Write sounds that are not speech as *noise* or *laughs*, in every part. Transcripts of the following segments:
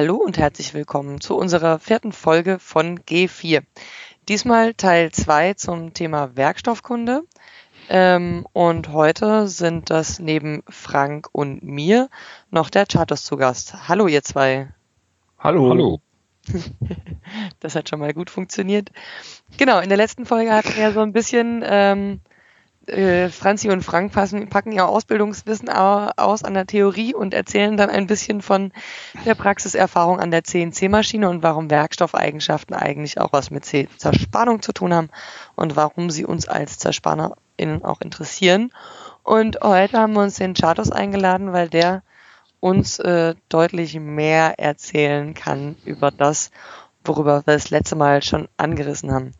Hallo und herzlich willkommen zu unserer vierten Folge von G4. Diesmal Teil 2 zum Thema Werkstoffkunde. Ähm, und heute sind das neben Frank und mir noch der Chartus zu Gast. Hallo ihr zwei. Hallo. Hallo. *laughs* das hat schon mal gut funktioniert. Genau, in der letzten Folge hatten wir so ein bisschen ähm, äh, Franzi und Frank passen, packen ihr Ausbildungswissen aus an der Theorie und erzählen dann ein bisschen von der Praxiserfahrung an der CNC-Maschine und warum Werkstoffeigenschaften eigentlich auch was mit Zerspannung zu tun haben und warum sie uns als ZerspannerInnen auch interessieren. Und heute haben wir uns den Chartos eingeladen, weil der uns äh, deutlich mehr erzählen kann über das, worüber wir das letzte Mal schon angerissen haben.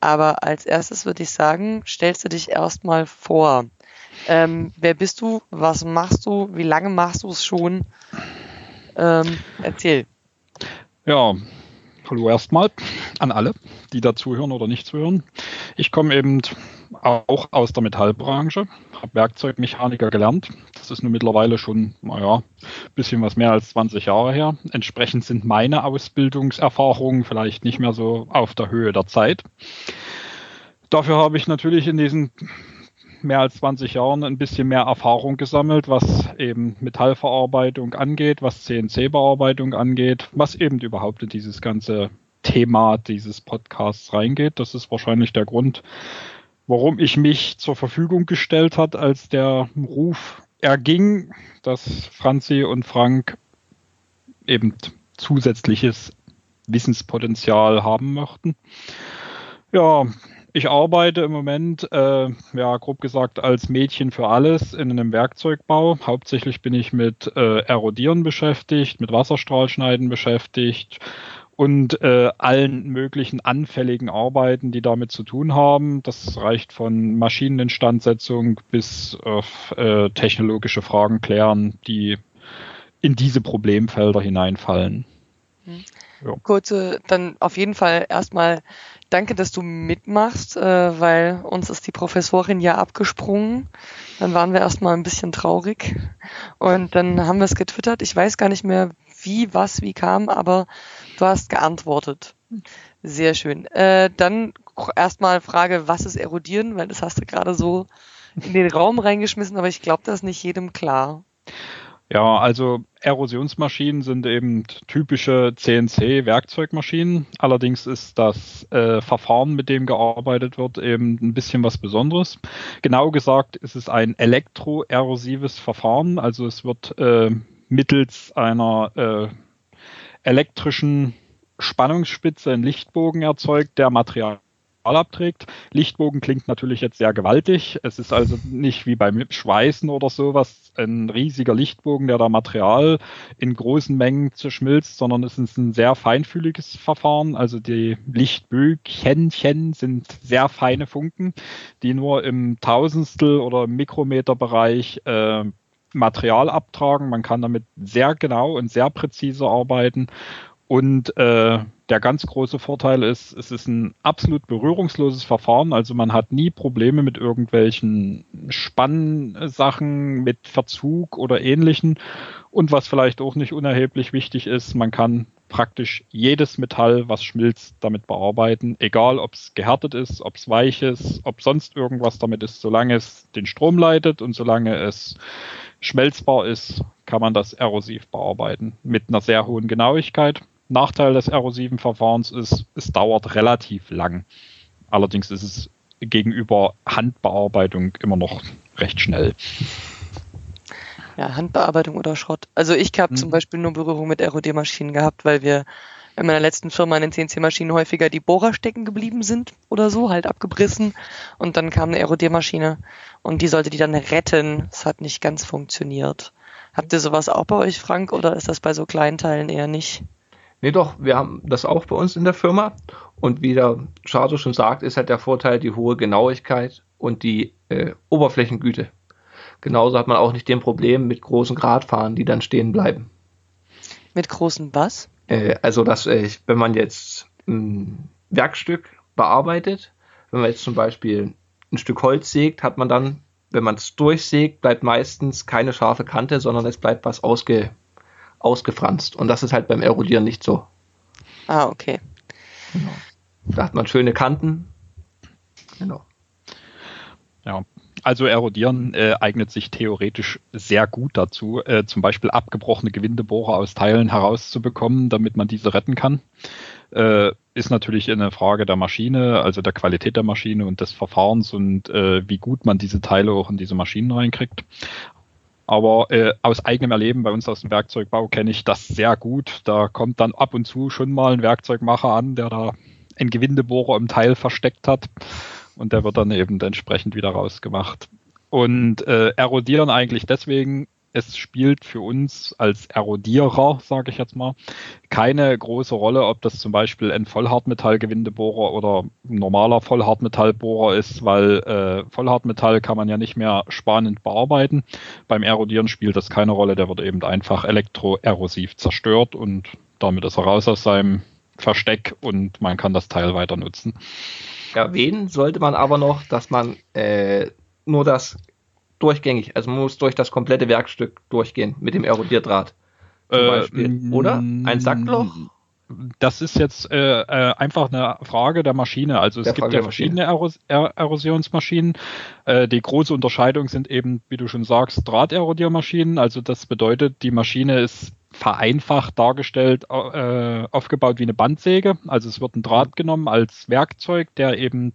Aber als erstes würde ich sagen, stellst du dich erstmal vor. Ähm, wer bist du? Was machst du? Wie lange machst du es schon? Ähm, erzähl. Ja, hallo erstmal an alle, die da zuhören oder nicht zuhören. Ich komme eben auch aus der Metallbranche, habe Werkzeugmechaniker gelernt. Das ist nun mittlerweile schon, naja, ein bisschen was mehr als 20 Jahre her. Entsprechend sind meine Ausbildungserfahrungen vielleicht nicht mehr so auf der Höhe der Zeit. Dafür habe ich natürlich in diesen mehr als 20 Jahren ein bisschen mehr Erfahrung gesammelt, was eben Metallverarbeitung angeht, was CNC-Bearbeitung angeht, was eben überhaupt in dieses ganze Thema dieses Podcasts reingeht. Das ist wahrscheinlich der Grund, warum ich mich zur Verfügung gestellt hat, als der Ruf erging, dass Franzi und Frank eben zusätzliches Wissenspotenzial haben möchten. Ja, ich arbeite im Moment, äh, ja, grob gesagt, als Mädchen für alles in einem Werkzeugbau. Hauptsächlich bin ich mit äh, Erodieren beschäftigt, mit Wasserstrahlschneiden beschäftigt, und äh, allen möglichen anfälligen Arbeiten, die damit zu tun haben. Das reicht von Maschineninstandsetzung bis auf äh, technologische Fragen klären, die in diese Problemfelder hineinfallen. Mhm. Ja. Kurze, dann auf jeden Fall erstmal danke, dass du mitmachst, äh, weil uns ist die Professorin ja abgesprungen. Dann waren wir erstmal ein bisschen traurig und dann haben wir es getwittert. Ich weiß gar nicht mehr, wie, was, wie kam, aber du hast geantwortet. Sehr schön. Äh, dann erstmal Frage, was ist erodieren? Weil das hast du gerade so in den Raum reingeschmissen, aber ich glaube, das ist nicht jedem klar. Ja, also Erosionsmaschinen sind eben typische CNC-Werkzeugmaschinen. Allerdings ist das äh, Verfahren, mit dem gearbeitet wird, eben ein bisschen was Besonderes. Genau gesagt ist es ein elektroerosives Verfahren. Also es wird äh, mittels einer äh, elektrischen Spannungsspitze ein Lichtbogen erzeugt, der Material abträgt. Lichtbogen klingt natürlich jetzt sehr gewaltig. Es ist also nicht wie beim Schweißen oder sowas ein riesiger Lichtbogen, der da Material in großen Mengen zerschmilzt, sondern es ist ein sehr feinfühliges Verfahren. Also die Lichtbögchen sind sehr feine Funken, die nur im Tausendstel oder Mikrometerbereich äh, Material abtragen. Man kann damit sehr genau und sehr präzise arbeiten. Und äh, der ganz große Vorteil ist, es ist ein absolut berührungsloses Verfahren. Also man hat nie Probleme mit irgendwelchen Spannsachen, mit Verzug oder ähnlichen. Und was vielleicht auch nicht unerheblich wichtig ist, man kann praktisch jedes Metall, was schmilzt, damit bearbeiten. Egal, ob es gehärtet ist, ob es weich ist, ob sonst irgendwas damit ist, solange es den Strom leitet und solange es schmelzbar ist, kann man das erosiv bearbeiten mit einer sehr hohen Genauigkeit. Nachteil des erosiven Verfahrens ist, es dauert relativ lang. Allerdings ist es gegenüber Handbearbeitung immer noch recht schnell. Ja, Handbearbeitung oder Schrott. Also ich habe hm. zum Beispiel nur Berührung mit ROD-Maschinen gehabt, weil wir in meiner letzten Firma in den CNC-Maschinen häufiger die Bohrer stecken geblieben sind oder so, halt abgebrissen. Und dann kam eine ROD-Maschine und die sollte die dann retten. Es hat nicht ganz funktioniert. Habt ihr sowas auch bei euch, Frank, oder ist das bei so kleinen Teilen eher nicht? Nee, doch, wir haben das auch bei uns in der Firma. Und wie der Charto schon sagt, ist halt der Vorteil die hohe Genauigkeit und die äh, Oberflächengüte. Genauso hat man auch nicht den Problem mit großen Gradfahren, die dann stehen bleiben. Mit großen was? Äh, also, dass äh, wenn man jetzt ein Werkstück bearbeitet, wenn man jetzt zum Beispiel ein Stück Holz sägt, hat man dann, wenn man es durchsägt, bleibt meistens keine scharfe Kante, sondern es bleibt was ausge, ausgefranst. Und das ist halt beim Erodieren nicht so. Ah, okay. Genau. Da hat man schöne Kanten. Genau. Ja, also erodieren äh, eignet sich theoretisch sehr gut dazu, äh, zum Beispiel abgebrochene Gewindebohrer aus Teilen herauszubekommen, damit man diese retten kann. Äh, ist natürlich eine Frage der Maschine, also der Qualität der Maschine und des Verfahrens und äh, wie gut man diese Teile auch in diese Maschinen reinkriegt. Aber äh, aus eigenem Erleben bei uns aus dem Werkzeugbau kenne ich das sehr gut. Da kommt dann ab und zu schon mal ein Werkzeugmacher an, der da einen Gewindebohrer im Teil versteckt hat und der wird dann eben entsprechend wieder rausgemacht. Und äh, erodieren eigentlich deswegen, es spielt für uns als Erodierer, sage ich jetzt mal, keine große Rolle, ob das zum Beispiel ein Vollhartmetallgewindebohrer oder ein normaler Vollhartmetallbohrer ist, weil äh, Vollhartmetall kann man ja nicht mehr spannend bearbeiten. Beim Erodieren spielt das keine Rolle, der wird eben einfach elektroerosiv zerstört und damit ist er raus aus seinem Versteck und man kann das Teil weiter nutzen. Erwähnen sollte man aber noch, dass man äh, nur das durchgängig, also man muss durch das komplette Werkstück durchgehen mit dem Erodierdraht. Zum äh, Beispiel. Oder? Ein Sackloch? Das ist jetzt äh, äh, einfach eine Frage der Maschine. Also es der gibt ja verschiedene Eros er Erosionsmaschinen. Äh, die große Unterscheidung sind eben, wie du schon sagst, Drahterodiermaschinen. Also das bedeutet, die Maschine ist vereinfacht dargestellt, äh, aufgebaut wie eine Bandsäge. Also es wird ein Draht genommen als Werkzeug, der eben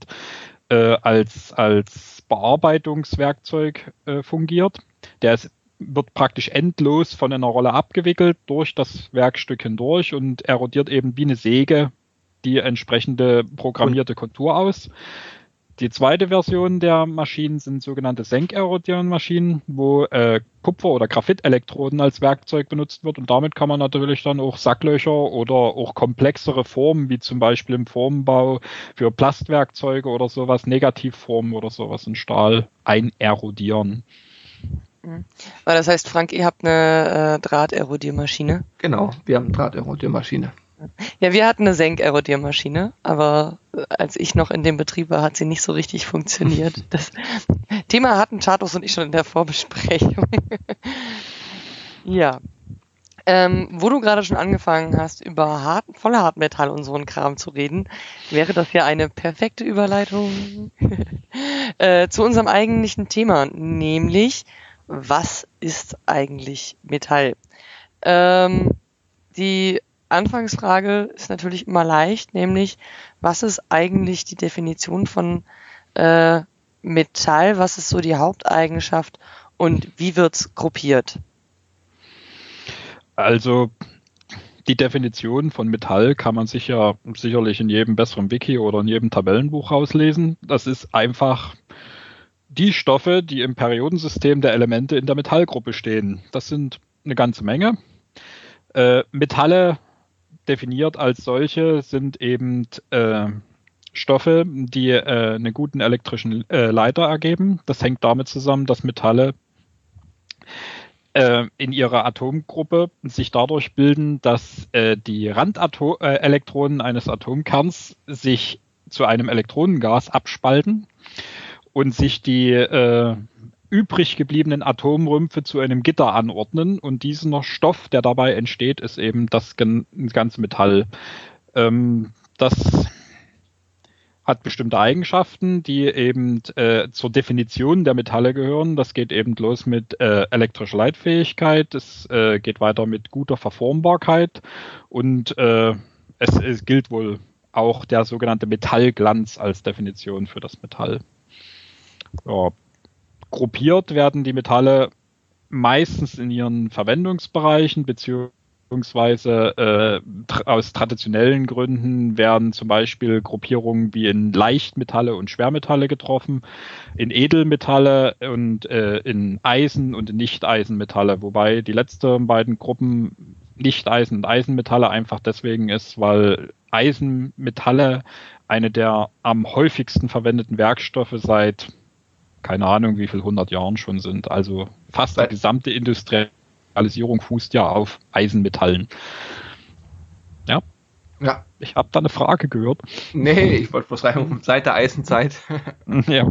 äh, als, als Bearbeitungswerkzeug äh, fungiert. Der ist wird praktisch endlos von einer Rolle abgewickelt durch das Werkstück hindurch und erodiert eben wie eine Säge die entsprechende programmierte Kontur aus. Die zweite Version der Maschinen sind sogenannte Senkerodiermaschinen, wo äh, Kupfer- oder Graphitelektroden als Werkzeug benutzt wird und damit kann man natürlich dann auch Sacklöcher oder auch komplexere Formen, wie zum Beispiel im Formenbau für Plastwerkzeuge oder sowas, Negativformen oder sowas in Stahl einerodieren. Mhm. Aber das heißt, Frank, ihr habt eine äh, Drahterodiermaschine? Genau, wir haben eine Drahterodiermaschine. Ja, wir hatten eine Senkerodiermaschine, aber äh, als ich noch in dem Betrieb war, hat sie nicht so richtig funktioniert. *laughs* Das Thema hatten Chartos und ich schon in der Vorbesprechung. *laughs* ja. Ähm, wo du gerade schon angefangen hast, über Hart, Vollhartmetall und so einen Kram zu reden, wäre das ja eine perfekte Überleitung *laughs* äh, zu unserem eigentlichen Thema, nämlich was ist eigentlich Metall? Ähm, die Anfangsfrage ist natürlich immer leicht, nämlich was ist eigentlich die Definition von äh, Metall? Was ist so die Haupteigenschaft und wie wird's gruppiert? Also die Definition von Metall kann man sich ja sicherlich in jedem besseren Wiki oder in jedem Tabellenbuch rauslesen. Das ist einfach die Stoffe, die im Periodensystem der Elemente in der Metallgruppe stehen. Das sind eine ganze Menge. Äh, Metalle definiert als solche sind eben äh, Stoffe, die äh, einen guten elektrischen äh, Leiter ergeben. Das hängt damit zusammen, dass Metalle äh, in ihrer Atomgruppe sich dadurch bilden, dass äh, die Randelektronen eines Atomkerns sich zu einem Elektronengas abspalten und sich die äh, übrig gebliebenen Atomrümpfe zu einem Gitter anordnen. Und dieser Stoff, der dabei entsteht, ist eben das ganze Metall. Ähm, das hat bestimmte Eigenschaften, die eben äh, zur Definition der Metalle gehören. Das geht eben los mit äh, elektrischer Leitfähigkeit, es äh, geht weiter mit guter Verformbarkeit und äh, es, es gilt wohl auch der sogenannte Metallglanz als Definition für das Metall ja, gruppiert werden die Metalle meistens in ihren Verwendungsbereichen beziehungsweise äh, aus traditionellen Gründen werden zum Beispiel Gruppierungen wie in Leichtmetalle und Schwermetalle getroffen, in Edelmetalle und äh, in Eisen und in Nicht-Eisenmetalle, wobei die letzten beiden Gruppen Nicht-Eisen und Eisenmetalle einfach deswegen ist, weil Eisenmetalle eine der am häufigsten verwendeten Werkstoffe seit keine Ahnung, wie viel hundert Jahren schon sind. Also fast die gesamte Industrialisierung fußt ja auf Eisenmetallen. Ja. Ja. Ich habe da eine Frage gehört. Nee, ich wollte bloß rein seit der Eisenzeit. *laughs* ja.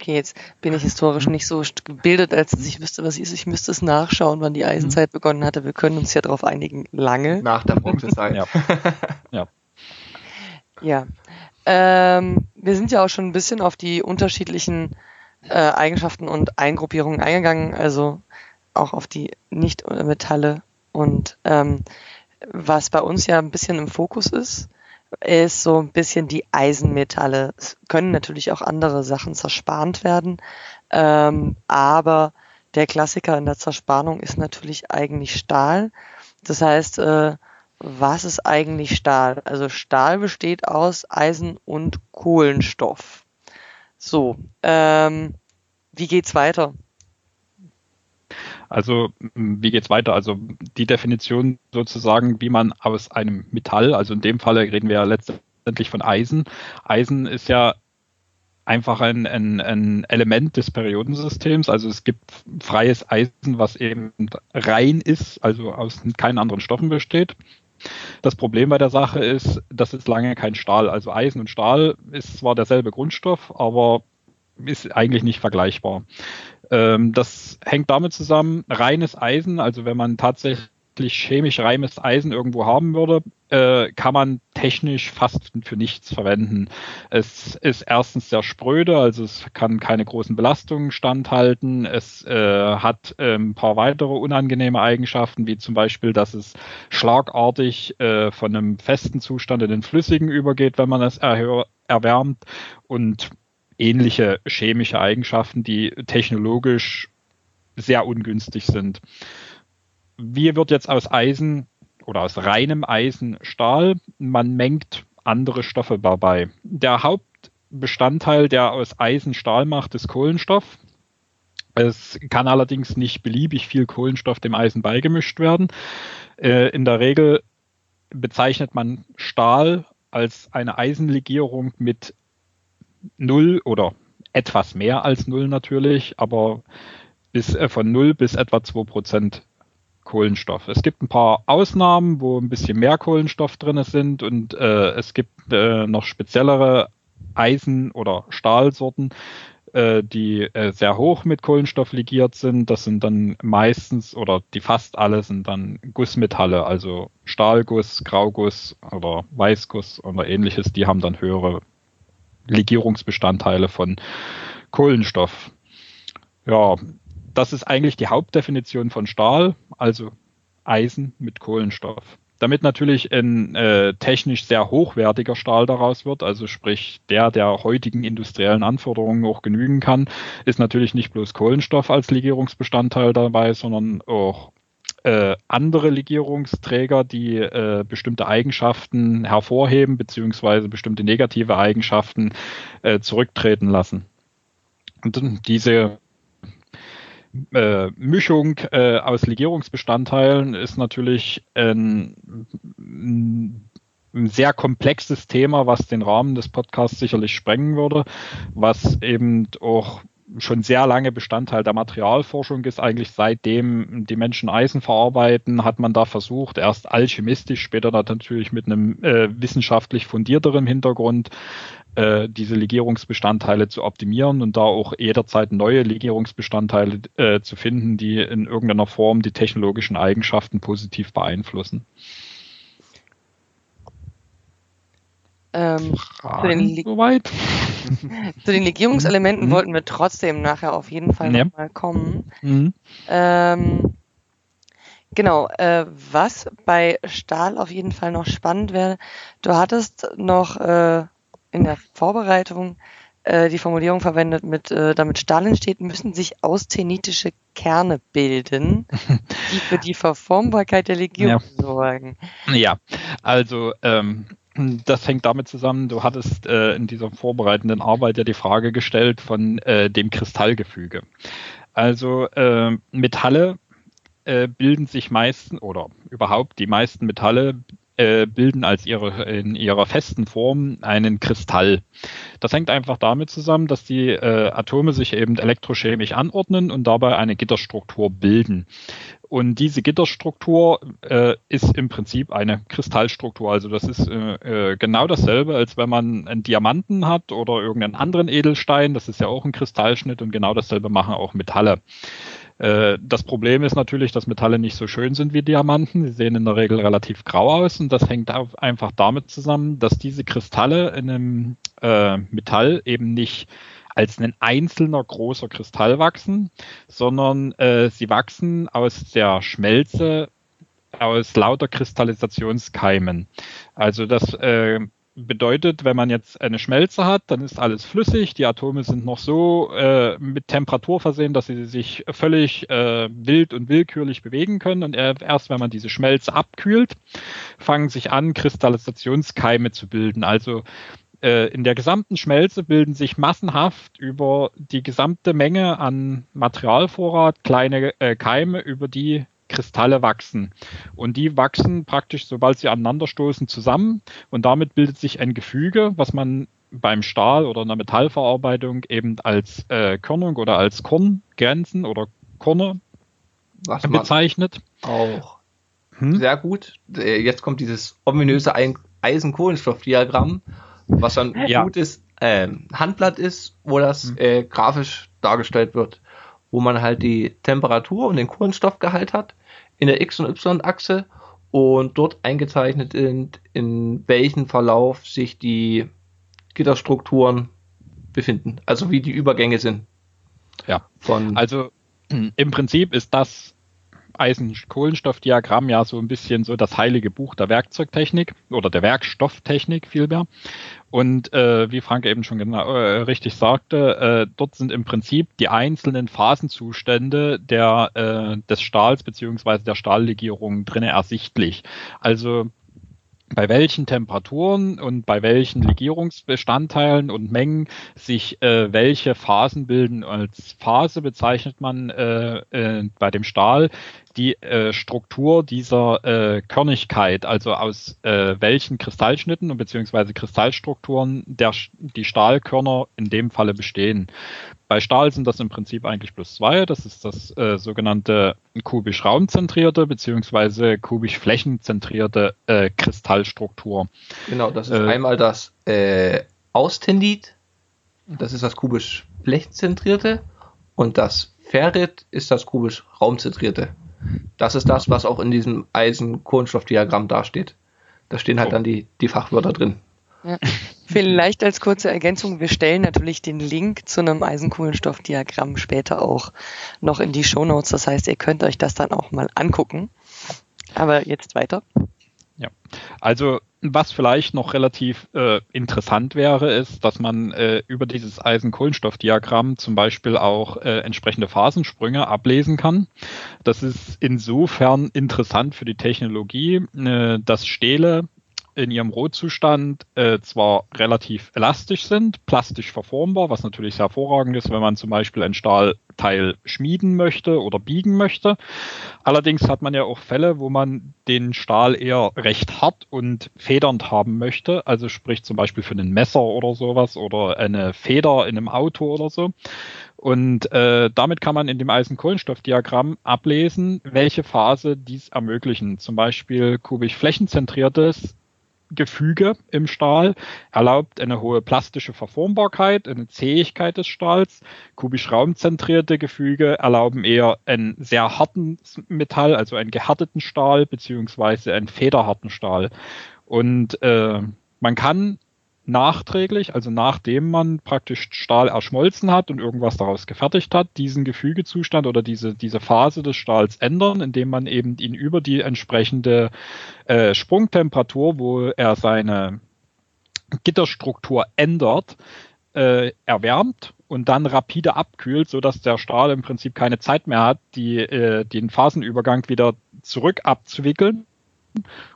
Okay, jetzt bin ich historisch nicht so gebildet, als dass ich wüsste, was ist. Ich müsste es nachschauen, wann die. Eisenzeit begonnen hatte. Wir können uns ja darauf einigen. Lange. Nach der *laughs* Bronzezeit. ja. ja. Ja. Ähm, wir sind ja auch schon ein bisschen auf die unterschiedlichen äh, Eigenschaften und Eingruppierungen eingegangen, also auch auf die Nicht-Metalle. Und ähm, was bei uns ja ein bisschen im Fokus ist, ist so ein bisschen die Eisenmetalle. Es können natürlich auch andere Sachen zerspannt werden, ähm, aber der Klassiker in der Zerspannung ist natürlich eigentlich Stahl. Das heißt, äh, was ist eigentlich Stahl? Also Stahl besteht aus Eisen und Kohlenstoff. So, ähm, wie geht's weiter? Also wie geht's weiter? Also die Definition sozusagen, wie man aus einem Metall, also in dem Falle reden wir ja letztendlich von Eisen. Eisen ist ja einfach ein, ein, ein Element des Periodensystems. Also es gibt freies Eisen, was eben rein ist, also aus keinen anderen Stoffen besteht. Das Problem bei der Sache ist, das ist lange kein Stahl. Also Eisen und Stahl ist zwar derselbe Grundstoff, aber ist eigentlich nicht vergleichbar. Ähm, das hängt damit zusammen, reines Eisen, also wenn man tatsächlich chemisch reines Eisen irgendwo haben würde, äh, kann man technisch fast für nichts verwenden. Es ist erstens sehr spröde, also es kann keine großen Belastungen standhalten. Es äh, hat äh, ein paar weitere unangenehme Eigenschaften, wie zum Beispiel, dass es schlagartig äh, von einem festen Zustand in den flüssigen übergeht, wenn man es erwärmt und ähnliche chemische Eigenschaften, die technologisch sehr ungünstig sind. Wie wird jetzt aus Eisen oder aus reinem Eisen Stahl? Man mengt andere Stoffe dabei. Der Hauptbestandteil, der aus Eisen Stahl macht, ist Kohlenstoff. Es kann allerdings nicht beliebig viel Kohlenstoff dem Eisen beigemischt werden. Äh, in der Regel bezeichnet man Stahl als eine Eisenlegierung mit null oder etwas mehr als null natürlich, aber bis äh, von null bis etwa zwei Prozent Kohlenstoff. Es gibt ein paar Ausnahmen, wo ein bisschen mehr Kohlenstoff drin sind und äh, es gibt äh, noch speziellere Eisen- oder Stahlsorten, äh, die äh, sehr hoch mit Kohlenstoff ligiert sind. Das sind dann meistens oder die fast alle sind dann Gussmetalle, also Stahlguss, Grauguss oder Weißguss oder ähnliches. Die haben dann höhere Legierungsbestandteile von Kohlenstoff. Ja, das ist eigentlich die Hauptdefinition von Stahl, also Eisen mit Kohlenstoff. Damit natürlich ein äh, technisch sehr hochwertiger Stahl daraus wird, also sprich der, der heutigen industriellen Anforderungen auch genügen kann, ist natürlich nicht bloß Kohlenstoff als Legierungsbestandteil dabei, sondern auch äh, andere Legierungsträger, die äh, bestimmte Eigenschaften hervorheben, beziehungsweise bestimmte negative Eigenschaften äh, zurücktreten lassen. Und diese äh, Mischung äh, aus Legierungsbestandteilen ist natürlich ein, ein sehr komplexes Thema, was den Rahmen des Podcasts sicherlich sprengen würde, was eben auch schon sehr lange Bestandteil der Materialforschung ist. Eigentlich seitdem die Menschen Eisen verarbeiten, hat man da versucht, erst alchemistisch, später natürlich mit einem äh, wissenschaftlich fundierteren Hintergrund, äh, diese Legierungsbestandteile zu optimieren und da auch jederzeit neue Legierungsbestandteile äh, zu finden, die in irgendeiner Form die technologischen Eigenschaften positiv beeinflussen. Ähm, zu, den soweit? *laughs* zu den Legierungselementen mhm. wollten wir trotzdem nachher auf jeden Fall ja. nochmal kommen. Mhm. Ähm, genau, äh, was bei Stahl auf jeden Fall noch spannend wäre, du hattest noch äh, in der Vorbereitung äh, die Formulierung verwendet, mit, äh, damit Stahl entsteht, müssen sich auszenitische Kerne bilden, *laughs* die für die Verformbarkeit der Legierung ja. sorgen. Ja, also ähm, das hängt damit zusammen, du hattest äh, in dieser vorbereitenden Arbeit ja die Frage gestellt von äh, dem Kristallgefüge. Also äh, Metalle bilden sich meistens oder überhaupt die meisten Metalle äh, bilden als ihre, in ihrer festen Form einen Kristall. Das hängt einfach damit zusammen, dass die äh, Atome sich eben elektrochemisch anordnen und dabei eine Gitterstruktur bilden. Und diese Gitterstruktur äh, ist im Prinzip eine Kristallstruktur. Also das ist äh, äh, genau dasselbe, als wenn man einen Diamanten hat oder irgendeinen anderen Edelstein. Das ist ja auch ein Kristallschnitt und genau dasselbe machen auch Metalle. Äh, das Problem ist natürlich, dass Metalle nicht so schön sind wie Diamanten. Sie sehen in der Regel relativ grau aus und das hängt einfach damit zusammen, dass diese Kristalle in einem äh, Metall eben nicht als ein einzelner großer Kristall wachsen, sondern äh, sie wachsen aus der Schmelze aus lauter Kristallisationskeimen. Also das äh, bedeutet, wenn man jetzt eine Schmelze hat, dann ist alles flüssig, die Atome sind noch so äh, mit Temperatur versehen, dass sie sich völlig äh, wild und willkürlich bewegen können und erst wenn man diese Schmelze abkühlt, fangen sich an, Kristallisationskeime zu bilden. Also äh, in der gesamten Schmelze bilden sich massenhaft über die gesamte Menge an Materialvorrat kleine äh, Keime, über die Kristalle wachsen. Und die wachsen praktisch, sobald sie aneinanderstoßen, zusammen. Und damit bildet sich ein Gefüge, was man beim Stahl oder in der Metallverarbeitung eben als äh, Körnung oder als Korngrenzen oder Korne was bezeichnet. Auch hm? sehr gut. Äh, jetzt kommt dieses ominöse Eisen-Kohlenstoff-Diagramm, was dann ein ja. gutes äh, Handblatt ist, wo das hm. äh, grafisch dargestellt wird wo man halt die Temperatur und den Kohlenstoffgehalt hat in der X- und Y-Achse und dort eingezeichnet sind, in welchem Verlauf sich die Gitterstrukturen befinden, also wie die Übergänge sind. Ja, von also im Prinzip ist das Eisen-Kohlenstoff-Diagramm ja so ein bisschen so das heilige Buch der Werkzeugtechnik oder der Werkstofftechnik vielmehr. Und äh, wie Frank eben schon genau, äh, richtig sagte, äh, dort sind im Prinzip die einzelnen Phasenzustände der, äh, des Stahls beziehungsweise der Stahllegierung drinnen ersichtlich. Also bei welchen Temperaturen und bei welchen Legierungsbestandteilen und Mengen sich äh, welche Phasen bilden. Als Phase bezeichnet man äh, äh, bei dem Stahl die äh, Struktur dieser äh, Körnigkeit, also aus äh, welchen Kristallschnitten und beziehungsweise Kristallstrukturen der, die Stahlkörner in dem Falle bestehen. Bei Stahl sind das im Prinzip eigentlich plus zwei. Das ist das äh, sogenannte kubisch raumzentrierte beziehungsweise kubisch flächenzentrierte äh, Kristallstruktur. Genau, das ist äh, einmal das äh, Austendit, das ist das kubisch flächenzentrierte und das Ferrit ist das kubisch raumzentrierte. Das ist das, was auch in diesem Eisen-Kohlenstoff-Diagramm dasteht. Da stehen halt oh. dann die, die Fachwörter drin. Ja. Vielleicht als kurze Ergänzung, wir stellen natürlich den Link zu einem Eisenkohlenstoffdiagramm später auch noch in die Show Notes. Das heißt, ihr könnt euch das dann auch mal angucken. Aber jetzt weiter. Ja, also was vielleicht noch relativ äh, interessant wäre, ist, dass man äh, über dieses Eisen-Kohlenstoff-Diagramm zum Beispiel auch äh, entsprechende Phasensprünge ablesen kann. Das ist insofern interessant für die Technologie, äh, dass Stähle in ihrem Rohzustand äh, zwar relativ elastisch sind, plastisch verformbar, was natürlich sehr hervorragend ist, wenn man zum Beispiel ein Stahlteil schmieden möchte oder biegen möchte. Allerdings hat man ja auch Fälle, wo man den Stahl eher recht hart und federnd haben möchte, also sprich zum Beispiel für ein Messer oder sowas oder eine Feder in einem Auto oder so. Und äh, damit kann man in dem Eisen-Kohlenstoff-Diagramm ablesen, welche Phase dies ermöglichen. Zum Beispiel kubisch flächenzentriertes Gefüge im Stahl, erlaubt eine hohe plastische Verformbarkeit, eine Zähigkeit des Stahls. Kubisch raumzentrierte Gefüge erlauben eher einen sehr harten Metall, also einen gehärteten Stahl, beziehungsweise einen federharten Stahl. Und äh, man kann nachträglich, also nachdem man praktisch Stahl erschmolzen hat und irgendwas daraus gefertigt hat, diesen Gefügezustand oder diese, diese Phase des Stahls ändern, indem man eben ihn über die entsprechende äh, Sprungtemperatur, wo er seine Gitterstruktur ändert, äh, erwärmt und dann rapide abkühlt, so dass der Stahl im Prinzip keine Zeit mehr hat, die, äh, den Phasenübergang wieder zurück abzuwickeln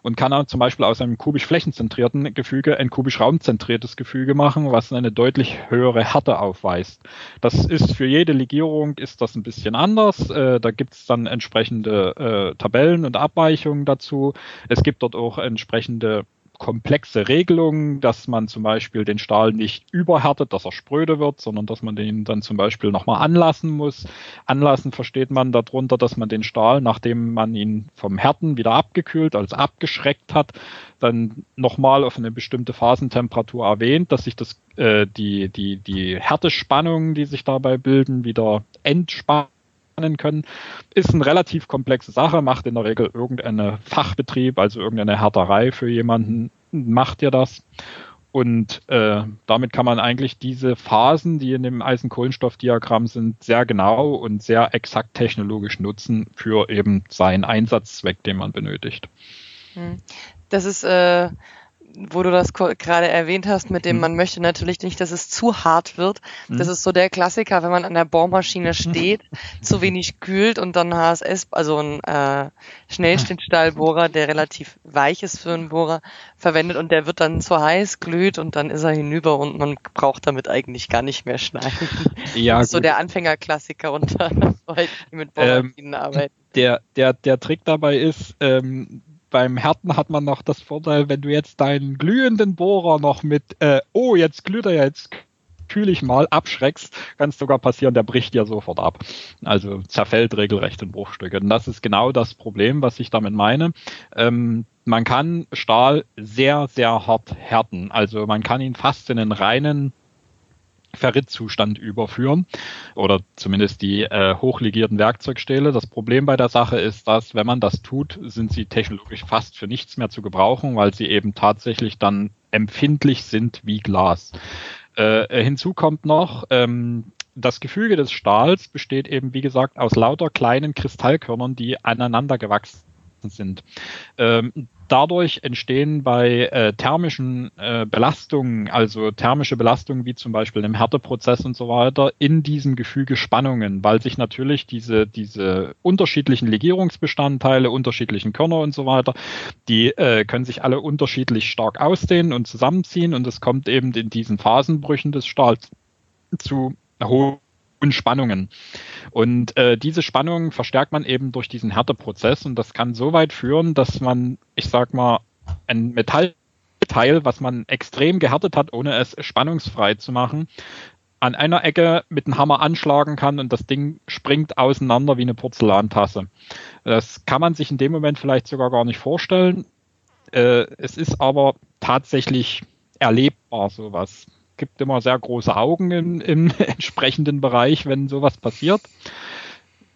und kann dann zum Beispiel aus einem kubisch flächenzentrierten Gefüge ein kubisch raumzentriertes Gefüge machen, was eine deutlich höhere Härte aufweist. Das ist für jede Legierung ist das ein bisschen anders. Äh, da gibt es dann entsprechende äh, Tabellen und Abweichungen dazu. Es gibt dort auch entsprechende komplexe Regelungen, dass man zum Beispiel den Stahl nicht überhärtet, dass er spröde wird, sondern dass man den dann zum Beispiel nochmal anlassen muss. Anlassen versteht man darunter, dass man den Stahl, nachdem man ihn vom Härten wieder abgekühlt, also abgeschreckt hat, dann nochmal auf eine bestimmte Phasentemperatur erwähnt, dass sich das, äh, die, die, die Härtespannungen, die sich dabei bilden, wieder entspannen können, ist eine relativ komplexe Sache, macht in der Regel irgendeine Fachbetrieb, also irgendeine Härterei für jemanden, macht ihr das. Und äh, damit kann man eigentlich diese Phasen, die in dem Eisenkohlenstoffdiagramm sind, sehr genau und sehr exakt technologisch nutzen für eben seinen Einsatzzweck, den man benötigt. Hm. Das ist äh, wo du das gerade erwähnt hast, mit dem mhm. man möchte natürlich nicht, dass es zu hart wird. Das mhm. ist so der Klassiker, wenn man an der Bohrmaschine *laughs* steht, zu wenig kühlt und dann HSS, also ein äh, Schnellschnittstahlbohrer, der relativ weich ist für einen Bohrer, verwendet und der wird dann zu heiß, glüht und dann ist er hinüber und man braucht damit eigentlich gar nicht mehr schneiden. *laughs* Ja, das ist gut. so der Anfängerklassiker unter *laughs* Leuten, die mit Bohrmaschinen ähm, arbeiten. Der, der, der Trick dabei ist, ähm, beim Härten hat man noch das Vorteil, wenn du jetzt deinen glühenden Bohrer noch mit, äh, oh, jetzt glüht er ja, jetzt kühle ich mal, abschreckst, kann es sogar passieren, der bricht ja sofort ab. Also zerfällt regelrecht in Bruchstücke. Und das ist genau das Problem, was ich damit meine. Ähm, man kann Stahl sehr, sehr hart härten. Also man kann ihn fast in einen reinen Ferritzustand überführen oder zumindest die äh, hochlegierten Werkzeugstähle. Das Problem bei der Sache ist, dass wenn man das tut, sind sie technologisch fast für nichts mehr zu gebrauchen, weil sie eben tatsächlich dann empfindlich sind wie Glas. Äh, hinzu kommt noch, ähm, das Gefüge des Stahls besteht eben, wie gesagt, aus lauter kleinen Kristallkörnern, die aneinander gewachsen sind. Ähm, dadurch entstehen bei äh, thermischen äh, Belastungen, also thermische Belastungen wie zum Beispiel im Härteprozess und so weiter, in diesem Gefüge Spannungen, weil sich natürlich diese, diese unterschiedlichen Legierungsbestandteile, unterschiedlichen Körner und so weiter, die äh, können sich alle unterschiedlich stark ausdehnen und zusammenziehen und es kommt eben in diesen Phasenbrüchen des Stahls zu hohen und Spannungen. Und äh, diese Spannungen verstärkt man eben durch diesen Härteprozess und das kann so weit führen, dass man, ich sag mal, ein Metallteil, was man extrem gehärtet hat, ohne es spannungsfrei zu machen, an einer Ecke mit einem Hammer anschlagen kann und das Ding springt auseinander wie eine Porzellantasse. Das kann man sich in dem Moment vielleicht sogar gar nicht vorstellen. Äh, es ist aber tatsächlich erlebbar, sowas gibt immer sehr große Augen im, im *laughs* entsprechenden Bereich, wenn sowas passiert.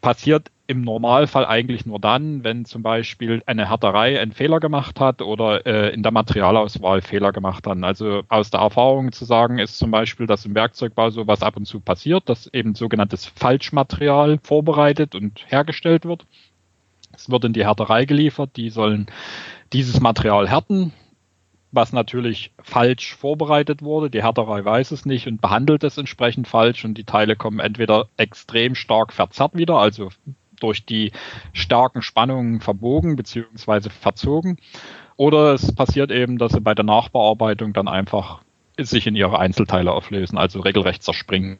Passiert im Normalfall eigentlich nur dann, wenn zum Beispiel eine Härterei einen Fehler gemacht hat oder äh, in der Materialauswahl Fehler gemacht hat. Also aus der Erfahrung zu sagen ist zum Beispiel, dass im Werkzeugbau sowas ab und zu passiert, dass eben sogenanntes Falschmaterial vorbereitet und hergestellt wird. Es wird in die Härterei geliefert, die sollen dieses Material härten, was natürlich falsch vorbereitet wurde. Die Härterei weiß es nicht und behandelt es entsprechend falsch und die Teile kommen entweder extrem stark verzerrt wieder, also durch die starken Spannungen verbogen bzw. verzogen, oder es passiert eben, dass sie bei der Nachbearbeitung dann einfach sich in ihre Einzelteile auflösen, also regelrecht zerspringen.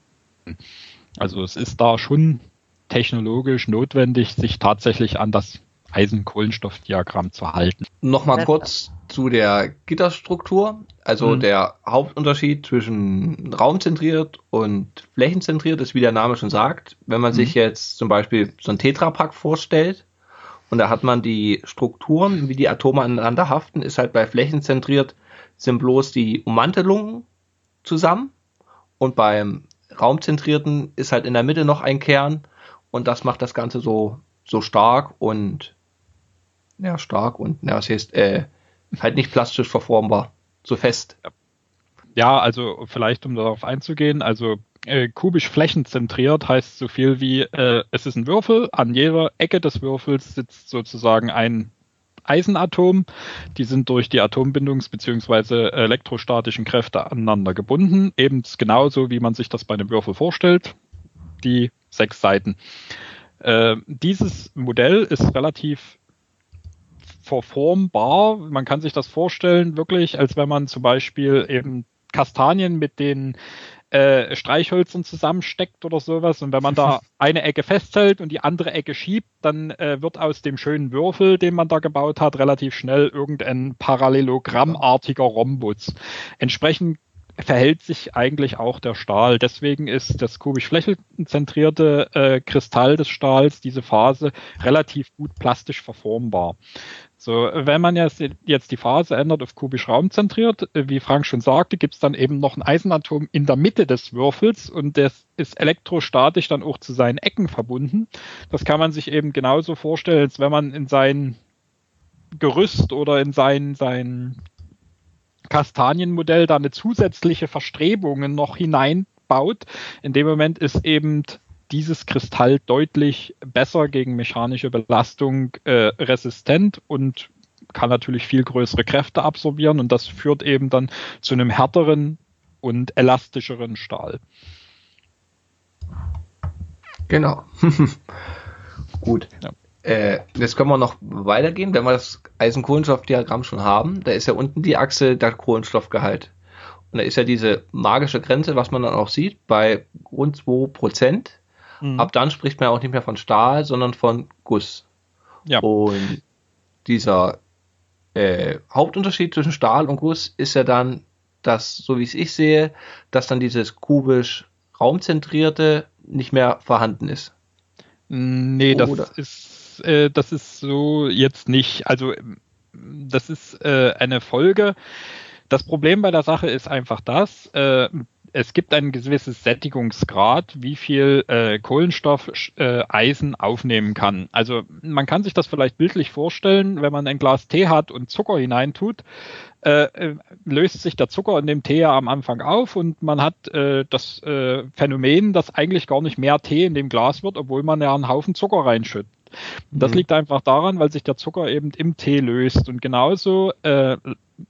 Also es ist da schon technologisch notwendig, sich tatsächlich an das Eisen-Kohlenstoff-Diagramm zu halten. Nochmal kurz zu der Gitterstruktur. Also mhm. der Hauptunterschied zwischen raumzentriert und flächenzentriert ist, wie der Name schon sagt. Wenn man mhm. sich jetzt zum Beispiel so ein Tetrapack vorstellt und da hat man die Strukturen, wie die Atome aneinander haften, ist halt bei flächenzentriert sind bloß die Ummantelungen zusammen und beim raumzentrierten ist halt in der Mitte noch ein Kern und das macht das Ganze so, so stark und ja, stark und ja, es heißt, äh, halt nicht plastisch verformbar, so fest. Ja, also vielleicht um darauf einzugehen, also äh, kubisch flächenzentriert heißt so viel wie, äh, es ist ein Würfel, an jeder Ecke des Würfels sitzt sozusagen ein Eisenatom. Die sind durch die Atombindungs- bzw. elektrostatischen Kräfte aneinander gebunden. Eben genauso, wie man sich das bei einem Würfel vorstellt. Die sechs Seiten. Äh, dieses Modell ist relativ verformbar. Man kann sich das vorstellen, wirklich, als wenn man zum Beispiel eben Kastanien mit den äh, Streichhölzern zusammensteckt oder sowas. Und wenn man da *laughs* eine Ecke festhält und die andere Ecke schiebt, dann äh, wird aus dem schönen Würfel, den man da gebaut hat, relativ schnell irgendein parallelogrammartiger Rhombus. Entsprechend verhält sich eigentlich auch der Stahl. Deswegen ist das kubisch flächenzentrierte äh, Kristall des Stahls, diese Phase, relativ gut plastisch verformbar. So, wenn man jetzt, jetzt die Phase ändert auf kubisch raumzentriert, äh, wie Frank schon sagte, gibt es dann eben noch ein Eisenatom in der Mitte des Würfels und das ist elektrostatisch dann auch zu seinen Ecken verbunden. Das kann man sich eben genauso vorstellen, als wenn man in sein Gerüst oder in sein, sein Kastanienmodell da eine zusätzliche Verstrebungen noch hineinbaut. In dem Moment ist eben dieses Kristall deutlich besser gegen mechanische Belastung äh, resistent und kann natürlich viel größere Kräfte absorbieren und das führt eben dann zu einem härteren und elastischeren Stahl. Genau. *laughs* Gut. Ja. Äh, jetzt können wir noch weitergehen, wenn wir das Eisen-Kohlenstoff-Diagramm schon haben. Da ist ja unten die Achse der Kohlenstoffgehalt. Und da ist ja diese magische Grenze, was man dann auch sieht, bei rund 2%. Mhm. Ab dann spricht man auch nicht mehr von Stahl, sondern von Guss. Ja. Und dieser äh, Hauptunterschied zwischen Stahl und Guss ist ja dann, dass, so wie es ich sehe, dass dann dieses kubisch raumzentrierte nicht mehr vorhanden ist. Nee, das Oder? ist äh, das ist so jetzt nicht, also das ist äh, eine Folge. Das Problem bei der Sache ist einfach das, äh, es gibt ein gewisses Sättigungsgrad, wie viel äh, Kohlenstoff äh, Eisen aufnehmen kann. Also man kann sich das vielleicht bildlich vorstellen, wenn man ein Glas Tee hat und Zucker hineintut, äh, äh, löst sich der Zucker in dem Tee ja am Anfang auf und man hat äh, das äh, Phänomen, dass eigentlich gar nicht mehr Tee in dem Glas wird, obwohl man ja einen Haufen Zucker reinschüttet. Das mhm. liegt einfach daran, weil sich der Zucker eben im Tee löst. Und genauso äh,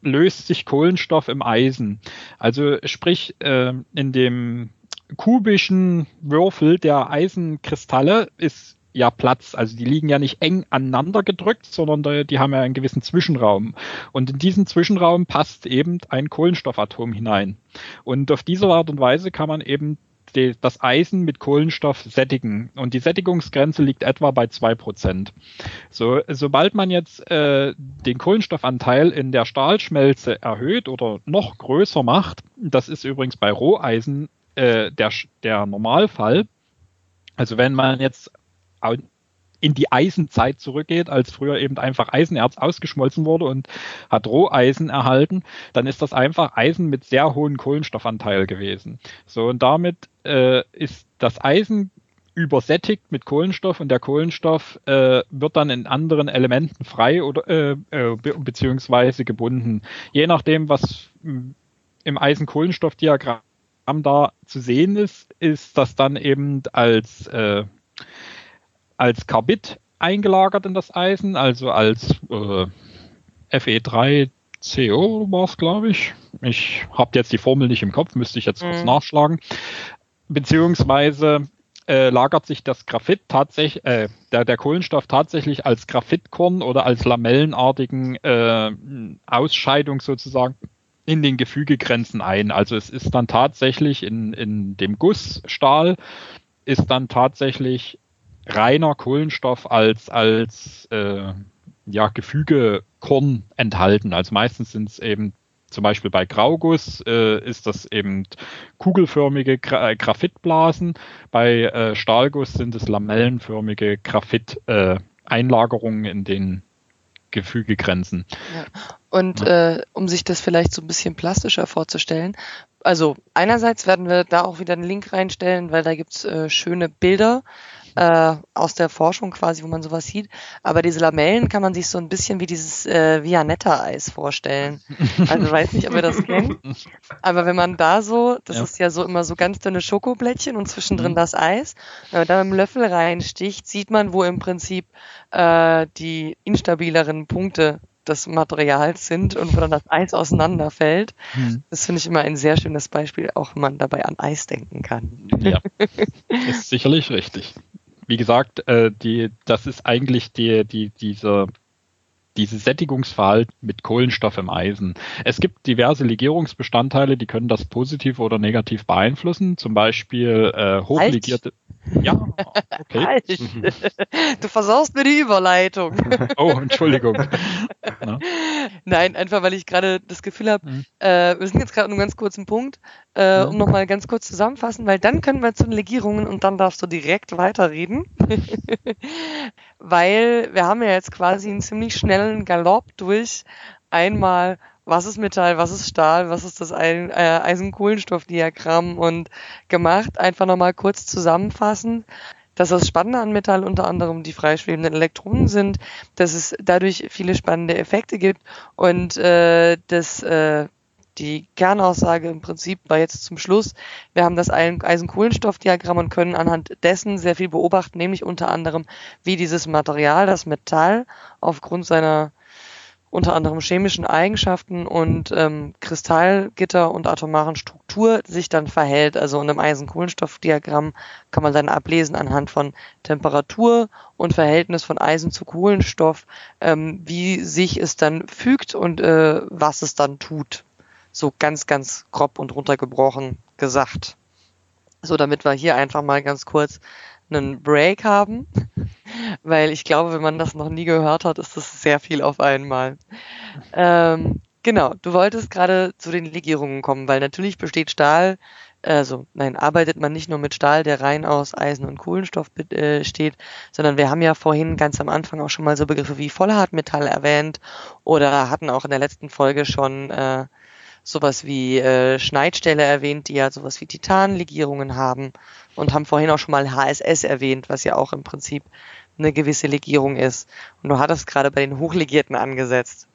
löst sich Kohlenstoff im Eisen. Also sprich, äh, in dem kubischen Würfel der Eisenkristalle ist ja Platz. Also die liegen ja nicht eng aneinander gedrückt, sondern die haben ja einen gewissen Zwischenraum. Und in diesen Zwischenraum passt eben ein Kohlenstoffatom hinein. Und auf diese Art und Weise kann man eben das Eisen mit Kohlenstoff sättigen. Und die Sättigungsgrenze liegt etwa bei zwei Prozent. So, sobald man jetzt äh, den Kohlenstoffanteil in der Stahlschmelze erhöht oder noch größer macht, das ist übrigens bei Roheisen äh, der, der Normalfall. Also wenn man jetzt in die Eisenzeit zurückgeht, als früher eben einfach Eisenerz ausgeschmolzen wurde und hat Roheisen erhalten, dann ist das einfach Eisen mit sehr hohem Kohlenstoffanteil gewesen. So und damit äh, ist das Eisen übersättigt mit Kohlenstoff und der Kohlenstoff äh, wird dann in anderen Elementen frei oder äh, äh, be beziehungsweise gebunden. Je nachdem, was im Eisen-Kohlenstoff-Diagramm da zu sehen ist, ist das dann eben als äh, als Carbid eingelagert in das Eisen, also als äh, Fe3CO war es, glaube ich. Ich habe jetzt die Formel nicht im Kopf, müsste ich jetzt mhm. kurz nachschlagen. Beziehungsweise äh, lagert sich das Graphit tatsächlich, äh, der, der Kohlenstoff tatsächlich als Graphitkorn oder als lamellenartigen äh, Ausscheidung sozusagen in den Gefügegrenzen ein. Also es ist dann tatsächlich in, in dem Gussstahl ist dann tatsächlich reiner Kohlenstoff als, als äh, ja, Gefügekorn enthalten. Also meistens sind es eben zum Beispiel bei Grauguss äh, ist das eben kugelförmige Gra äh, Graphitblasen. Bei äh, Stahlguss sind es lamellenförmige Graphit-Einlagerungen äh, in den Gefügegrenzen. Ja. Und ja. äh, um sich das vielleicht so ein bisschen plastischer vorzustellen, also einerseits werden wir da auch wieder einen Link reinstellen, weil da gibt's äh, schöne Bilder äh, aus der Forschung quasi, wo man sowas sieht. Aber diese Lamellen kann man sich so ein bisschen wie dieses äh, Vianetta-Eis vorstellen. Also weiß nicht, ob ihr das kennt. Aber wenn man da so, das ja. ist ja so immer so ganz dünne Schokoblättchen und zwischendrin mhm. das Eis, wenn man da mit dem Löffel reinsticht, sieht man, wo im Prinzip äh, die instabileren Punkte des Materials sind und wo dann das Eis auseinanderfällt. Hm. Das finde ich immer ein sehr schönes Beispiel, auch wenn man dabei an Eis denken kann. Ja, *laughs* ist sicherlich richtig wie gesagt, äh, die, das ist eigentlich die, die, diese dieses Sättigungsverhalten mit Kohlenstoff im Eisen. Es gibt diverse Legierungsbestandteile, die können das positiv oder negativ beeinflussen. Zum Beispiel äh, hochlegierte. Halt. Ja, *laughs* okay. Halt. *laughs* Du versaust mir die Überleitung. *laughs* Oh, Entschuldigung. Na? Nein, einfach weil ich gerade das Gefühl habe, mhm. äh, wir sind jetzt gerade an einem ganz kurzen Punkt, äh, mhm. um nochmal ganz kurz zusammenfassen, weil dann können wir zu den Legierungen und dann darfst du direkt weiterreden. *laughs* weil wir haben ja jetzt quasi einen ziemlich schnellen Galopp durch einmal was ist Metall, was ist Stahl, was ist das äh, Eisen-Kohlenstoff-Diagramm und gemacht. Einfach nochmal kurz zusammenfassen, dass das Spannende an Metall unter anderem die freischwebenden Elektronen sind, dass es dadurch viele spannende Effekte gibt und äh, dass äh, die Kernaussage im Prinzip war jetzt zum Schluss, wir haben das Eisen-Kohlenstoff-Diagramm und können anhand dessen sehr viel beobachten, nämlich unter anderem, wie dieses Material, das Metall, aufgrund seiner unter anderem chemischen Eigenschaften und ähm, Kristallgitter und atomaren Struktur sich dann verhält. Also in einem Eisen-Kohlenstoff-Diagramm kann man dann ablesen anhand von Temperatur und Verhältnis von Eisen zu Kohlenstoff, ähm, wie sich es dann fügt und äh, was es dann tut. So ganz, ganz grob und runtergebrochen gesagt. So, damit wir hier einfach mal ganz kurz einen Break haben *laughs* weil ich glaube, wenn man das noch nie gehört hat, ist das sehr viel auf einmal. Ähm, genau, du wolltest gerade zu den Legierungen kommen, weil natürlich besteht Stahl, also nein, arbeitet man nicht nur mit Stahl, der rein aus Eisen und Kohlenstoff besteht, äh, sondern wir haben ja vorhin ganz am Anfang auch schon mal so Begriffe wie Vollhartmetall erwähnt oder hatten auch in der letzten Folge schon äh, sowas wie äh, Schneidstähle erwähnt, die ja sowas wie Titanlegierungen haben und haben vorhin auch schon mal HSS erwähnt, was ja auch im Prinzip eine gewisse Legierung ist. Und du hattest gerade bei den Hochlegierten angesetzt.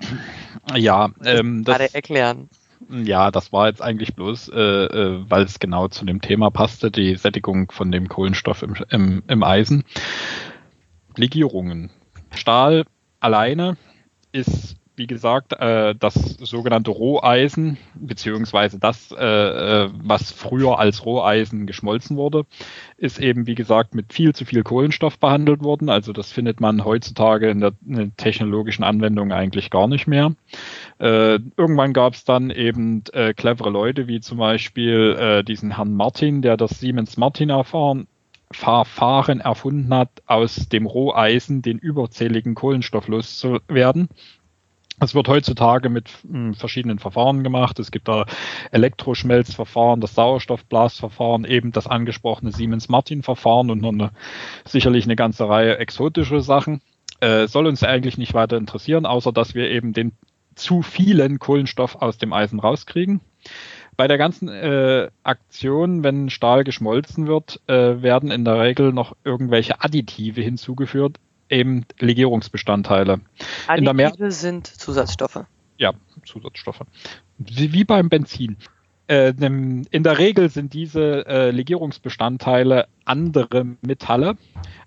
Ja, ähm, das gerade erklären. Ja, das war jetzt eigentlich bloß, äh, äh, weil es genau zu dem Thema passte, die Sättigung von dem Kohlenstoff im, im, im Eisen. Legierungen. Stahl alleine ist wie gesagt, äh, das sogenannte Roheisen, beziehungsweise das, äh, äh, was früher als Roheisen geschmolzen wurde, ist eben, wie gesagt, mit viel zu viel Kohlenstoff behandelt worden. Also das findet man heutzutage in der, in der technologischen Anwendung eigentlich gar nicht mehr. Äh, irgendwann gab es dann eben äh, clevere Leute, wie zum Beispiel äh, diesen Herrn Martin, der das Siemens Martin erfahren Verfahren erfunden hat, aus dem Roheisen den überzähligen Kohlenstoff loszuwerden. Es wird heutzutage mit hm, verschiedenen Verfahren gemacht. Es gibt da Elektroschmelzverfahren, das Sauerstoffblasverfahren, eben das angesprochene Siemens-Martin-Verfahren und noch eine, sicherlich eine ganze Reihe exotische Sachen. Äh, soll uns eigentlich nicht weiter interessieren, außer dass wir eben den zu vielen Kohlenstoff aus dem Eisen rauskriegen. Bei der ganzen äh, Aktion, wenn Stahl geschmolzen wird, äh, werden in der Regel noch irgendwelche Additive hinzugeführt, eben Legierungsbestandteile. Additive sind Zusatzstoffe. Ja, Zusatzstoffe. Wie, wie beim Benzin. Äh, in der Regel sind diese äh, Legierungsbestandteile andere Metalle,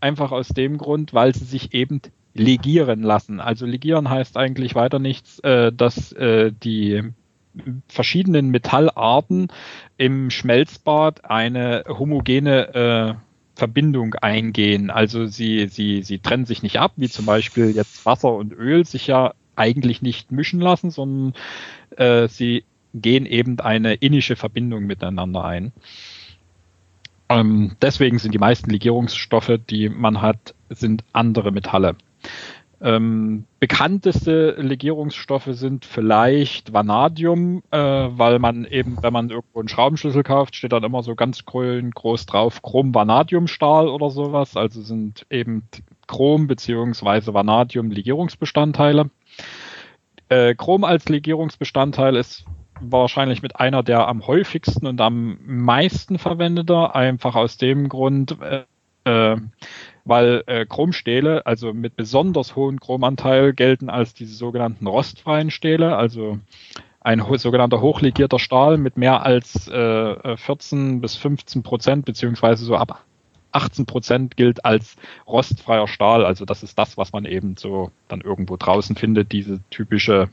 einfach aus dem Grund, weil sie sich eben legieren lassen. Also legieren heißt eigentlich weiter nichts, äh, dass äh, die verschiedenen Metallarten im Schmelzbad eine homogene äh, Verbindung eingehen. Also sie, sie, sie trennen sich nicht ab, wie zum Beispiel jetzt Wasser und Öl sich ja eigentlich nicht mischen lassen, sondern äh, sie gehen eben eine innische Verbindung miteinander ein. Ähm, deswegen sind die meisten Legierungsstoffe, die man hat, sind andere Metalle. Ähm, bekannteste Legierungsstoffe sind vielleicht Vanadium, äh, weil man eben, wenn man irgendwo einen Schraubenschlüssel kauft, steht dann immer so ganz grün groß drauf Chrom-Vanadium-Stahl oder sowas. Also sind eben Chrom beziehungsweise Vanadium Legierungsbestandteile. Äh, Chrom als Legierungsbestandteil ist wahrscheinlich mit einer der am häufigsten und am meisten verwendeter, einfach aus dem Grund, äh, äh weil äh, Chromstähle, also mit besonders hohem Chromanteil, gelten als diese sogenannten rostfreien Stähle, also ein ho sogenannter hochlegierter Stahl mit mehr als äh, 14 bis 15 Prozent, beziehungsweise so ab 18 Prozent gilt als rostfreier Stahl. Also das ist das, was man eben so dann irgendwo draußen findet, diese typische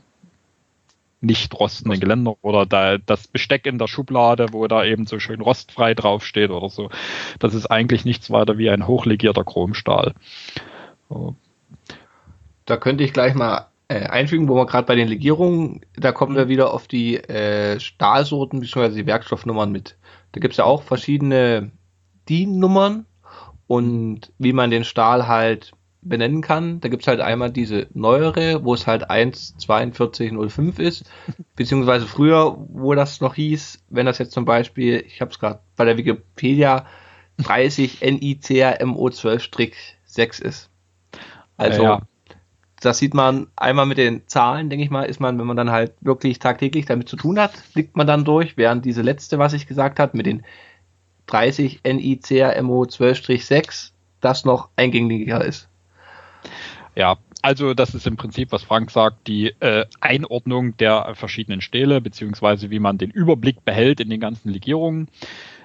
nicht rostenden Geländer oder da, das Besteck in der Schublade, wo da eben so schön rostfrei draufsteht oder so. Das ist eigentlich nichts weiter wie ein hochlegierter Chromstahl. Da könnte ich gleich mal äh, einfügen, wo wir gerade bei den Legierungen, da kommen wir wieder auf die äh, Stahlsorten bzw. die Werkstoffnummern mit. Da gibt's ja auch verschiedene DIN-Nummern und wie man den Stahl halt benennen kann. Da gibt's halt einmal diese neuere, wo es halt 1,4205 ist, *laughs* beziehungsweise früher, wo das noch hieß, wenn das jetzt zum Beispiel, ich habe es gerade bei der Wikipedia, 30 NICRMO12-6 ist. Also ja. das sieht man einmal mit den Zahlen, denke ich mal, ist man, wenn man dann halt wirklich tagtäglich damit zu tun hat, blickt man dann durch, während diese letzte, was ich gesagt habe, mit den 30 NICRMO 12-6, das noch eingängiger ist. Ja, also das ist im Prinzip, was Frank sagt, die äh, Einordnung der verschiedenen Stähle, beziehungsweise wie man den Überblick behält in den ganzen Legierungen.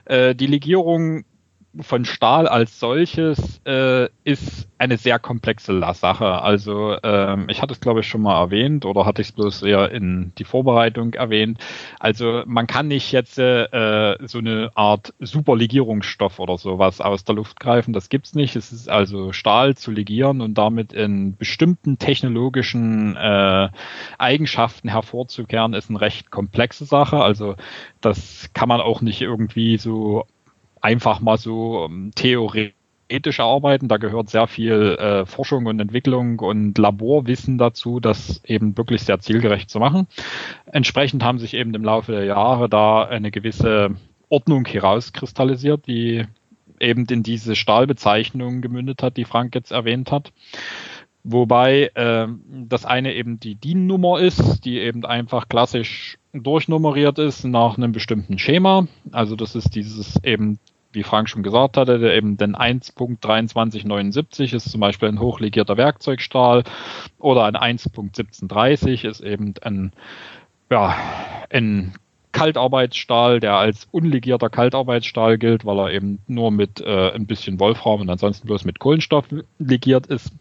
Äh, die Legierung von Stahl als solches äh, ist eine sehr komplexe Sache. Also ähm, ich hatte es glaube ich schon mal erwähnt oder hatte ich es bloß eher in die Vorbereitung erwähnt. Also man kann nicht jetzt äh, so eine Art Superlegierungsstoff oder sowas aus der Luft greifen. Das gibt's nicht. Es ist also Stahl zu legieren und damit in bestimmten technologischen äh, Eigenschaften hervorzukehren, ist eine recht komplexe Sache. Also das kann man auch nicht irgendwie so einfach mal so ähm, theoretisch arbeiten. Da gehört sehr viel äh, Forschung und Entwicklung und Laborwissen dazu, das eben wirklich sehr zielgerecht zu machen. Entsprechend haben sich eben im Laufe der Jahre da eine gewisse Ordnung herauskristallisiert, die eben in diese Stahlbezeichnung gemündet hat, die Frank jetzt erwähnt hat. Wobei äh, das eine eben die DIN-Nummer ist, die eben einfach klassisch durchnummeriert ist nach einem bestimmten Schema. Also das ist dieses eben wie Frank schon gesagt hatte, der eben den 1.2379 ist zum Beispiel ein hochlegierter Werkzeugstahl oder ein 1.1730 ist eben ein, ja, ein Kaltarbeitsstahl, der als unlegierter Kaltarbeitsstahl gilt, weil er eben nur mit äh, ein bisschen Wolfram und ansonsten bloß mit Kohlenstoff legiert ist.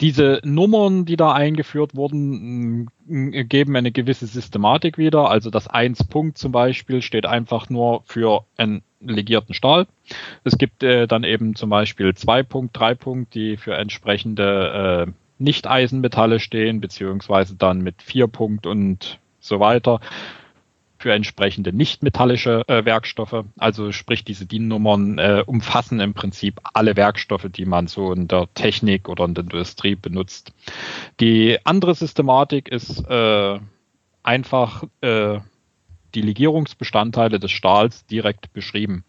Diese Nummern, die da eingeführt wurden, geben eine gewisse Systematik wieder. Also das 1 Punkt zum Beispiel steht einfach nur für einen legierten Stahl. Es gibt äh, dann eben zum Beispiel 2 Punkt, 3 Punkt, die für entsprechende äh, Nicht-Eisenmetalle stehen, beziehungsweise dann mit 4 Punkt und so weiter für entsprechende nichtmetallische äh, Werkstoffe. Also sprich, diese DIN-Nummern äh, umfassen im Prinzip alle Werkstoffe, die man so in der Technik oder in der Industrie benutzt. Die andere Systematik ist äh, einfach äh, die Legierungsbestandteile des Stahls direkt beschrieben.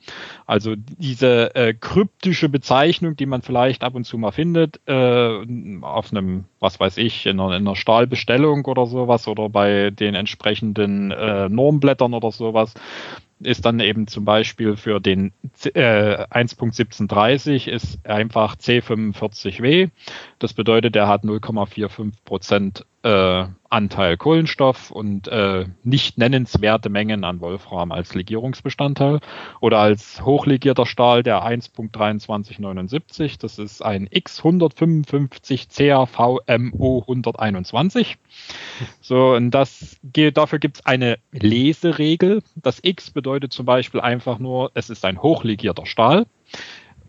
Also diese äh, kryptische Bezeichnung, die man vielleicht ab und zu mal findet, äh, auf einem, was weiß ich, in einer, in einer Stahlbestellung oder sowas oder bei den entsprechenden äh, Normblättern oder sowas, ist dann eben zum Beispiel für den äh, 1.1730 ist einfach C45W. Das bedeutet, er hat 0,45 Prozent äh, Anteil Kohlenstoff und äh, nicht nennenswerte Mengen an Wolfram als Legierungsbestandteil oder als hochlegierter Stahl der 1.2379. Das ist ein X155 CAVMO 121. So, und das geht, dafür gibt es eine Leseregel. Das X bedeutet zum Beispiel einfach nur, es ist ein hochlegierter Stahl.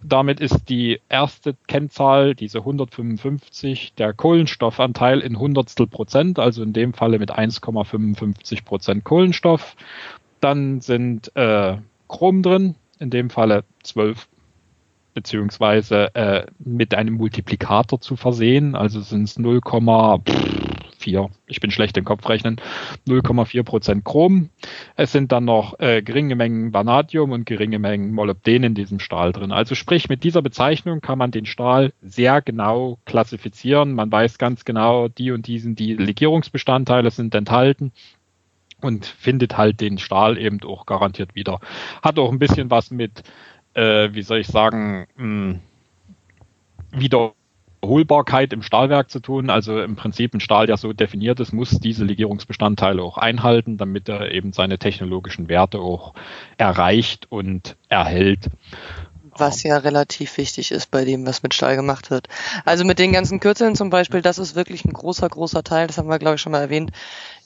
Damit ist die erste Kennzahl, diese 155, der Kohlenstoffanteil in Hundertstel Prozent, also in dem Falle mit 1,55 Prozent Kohlenstoff. Dann sind äh, Chrom drin, in dem Falle 12 beziehungsweise äh, mit einem Multiplikator zu versehen, also sind es 0, 4, ich bin schlecht im Kopfrechnen, 0,4 Prozent Chrom. Es sind dann noch äh, geringe Mengen Vanadium und geringe Mengen Molybden in diesem Stahl drin. Also sprich, mit dieser Bezeichnung kann man den Stahl sehr genau klassifizieren. Man weiß ganz genau, die und diesen, die Legierungsbestandteile sind enthalten und findet halt den Stahl eben auch garantiert wieder. Hat auch ein bisschen was mit, äh, wie soll ich sagen, mh, hm, wieder Wiederholbarkeit im Stahlwerk zu tun. Also im Prinzip ein Stahl, der so definiert ist, muss diese Legierungsbestandteile auch einhalten, damit er eben seine technologischen Werte auch erreicht und erhält. Was ja relativ wichtig ist bei dem, was mit Stahl gemacht wird. Also mit den ganzen Kürzeln zum Beispiel, das ist wirklich ein großer, großer Teil, das haben wir, glaube ich, schon mal erwähnt,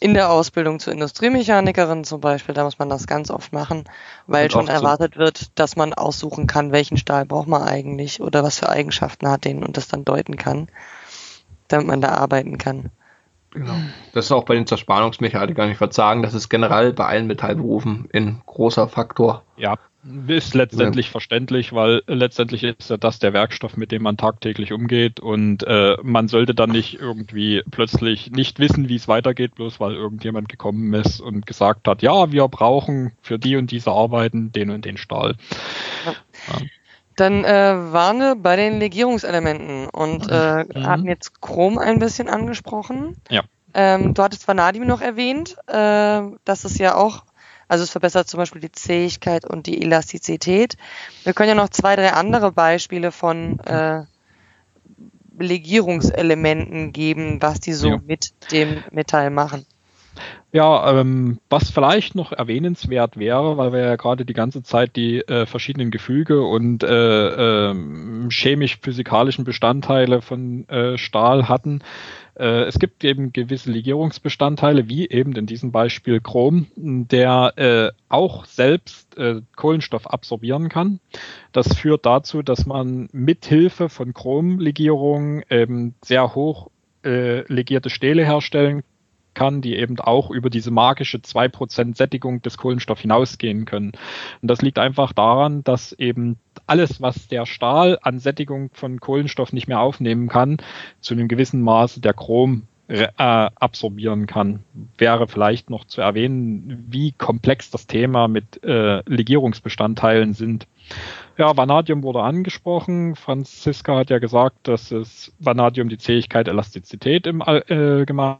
in der Ausbildung zur Industriemechanikerin zum Beispiel, da muss man das ganz oft machen, weil schon erwartet wird, dass man aussuchen kann, welchen Stahl braucht man eigentlich oder was für Eigenschaften hat den und das dann deuten kann. damit man da arbeiten kann. Genau. Das ist auch bei den Zerspannungsmechanikern nicht verzagen. Das ist generell bei allen Metallberufen ein großer Faktor. Ja, ist letztendlich ja. verständlich, weil letztendlich ist ja das der Werkstoff, mit dem man tagtäglich umgeht und äh, man sollte dann nicht irgendwie plötzlich nicht wissen, wie es weitergeht, bloß weil irgendjemand gekommen ist und gesagt hat, ja, wir brauchen für die und diese Arbeiten den und den Stahl. Ja. Ja. Dann äh, waren wir bei den Legierungselementen und äh, mhm. hatten jetzt Chrom ein bisschen angesprochen. Ja. Ähm, du hattest Vanadium noch erwähnt. Äh, das ist ja auch, also es verbessert zum Beispiel die Zähigkeit und die Elastizität. Wir können ja noch zwei, drei andere Beispiele von äh, Legierungselementen geben, was die so ja. mit dem Metall machen. Ja, ähm, was vielleicht noch erwähnenswert wäre, weil wir ja gerade die ganze Zeit die äh, verschiedenen Gefüge und äh, äh, chemisch-physikalischen Bestandteile von äh, Stahl hatten. Äh, es gibt eben gewisse Legierungsbestandteile, wie eben in diesem Beispiel Chrom, der äh, auch selbst Kohlenstoff absorbieren kann. Das führt dazu, dass man mithilfe von Chromlegierung eben sehr hoch legierte Stähle herstellen kann, die eben auch über diese magische 2% Sättigung des Kohlenstoffs hinausgehen können. Und das liegt einfach daran, dass eben alles, was der Stahl an Sättigung von Kohlenstoff nicht mehr aufnehmen kann, zu einem gewissen Maße der Chrom äh, absorbieren kann. Wäre vielleicht noch zu erwähnen, wie komplex das Thema mit äh, Legierungsbestandteilen sind. Ja, Vanadium wurde angesprochen. Franziska hat ja gesagt, dass es Vanadium die Zähigkeit Elastizität im Allgemeinen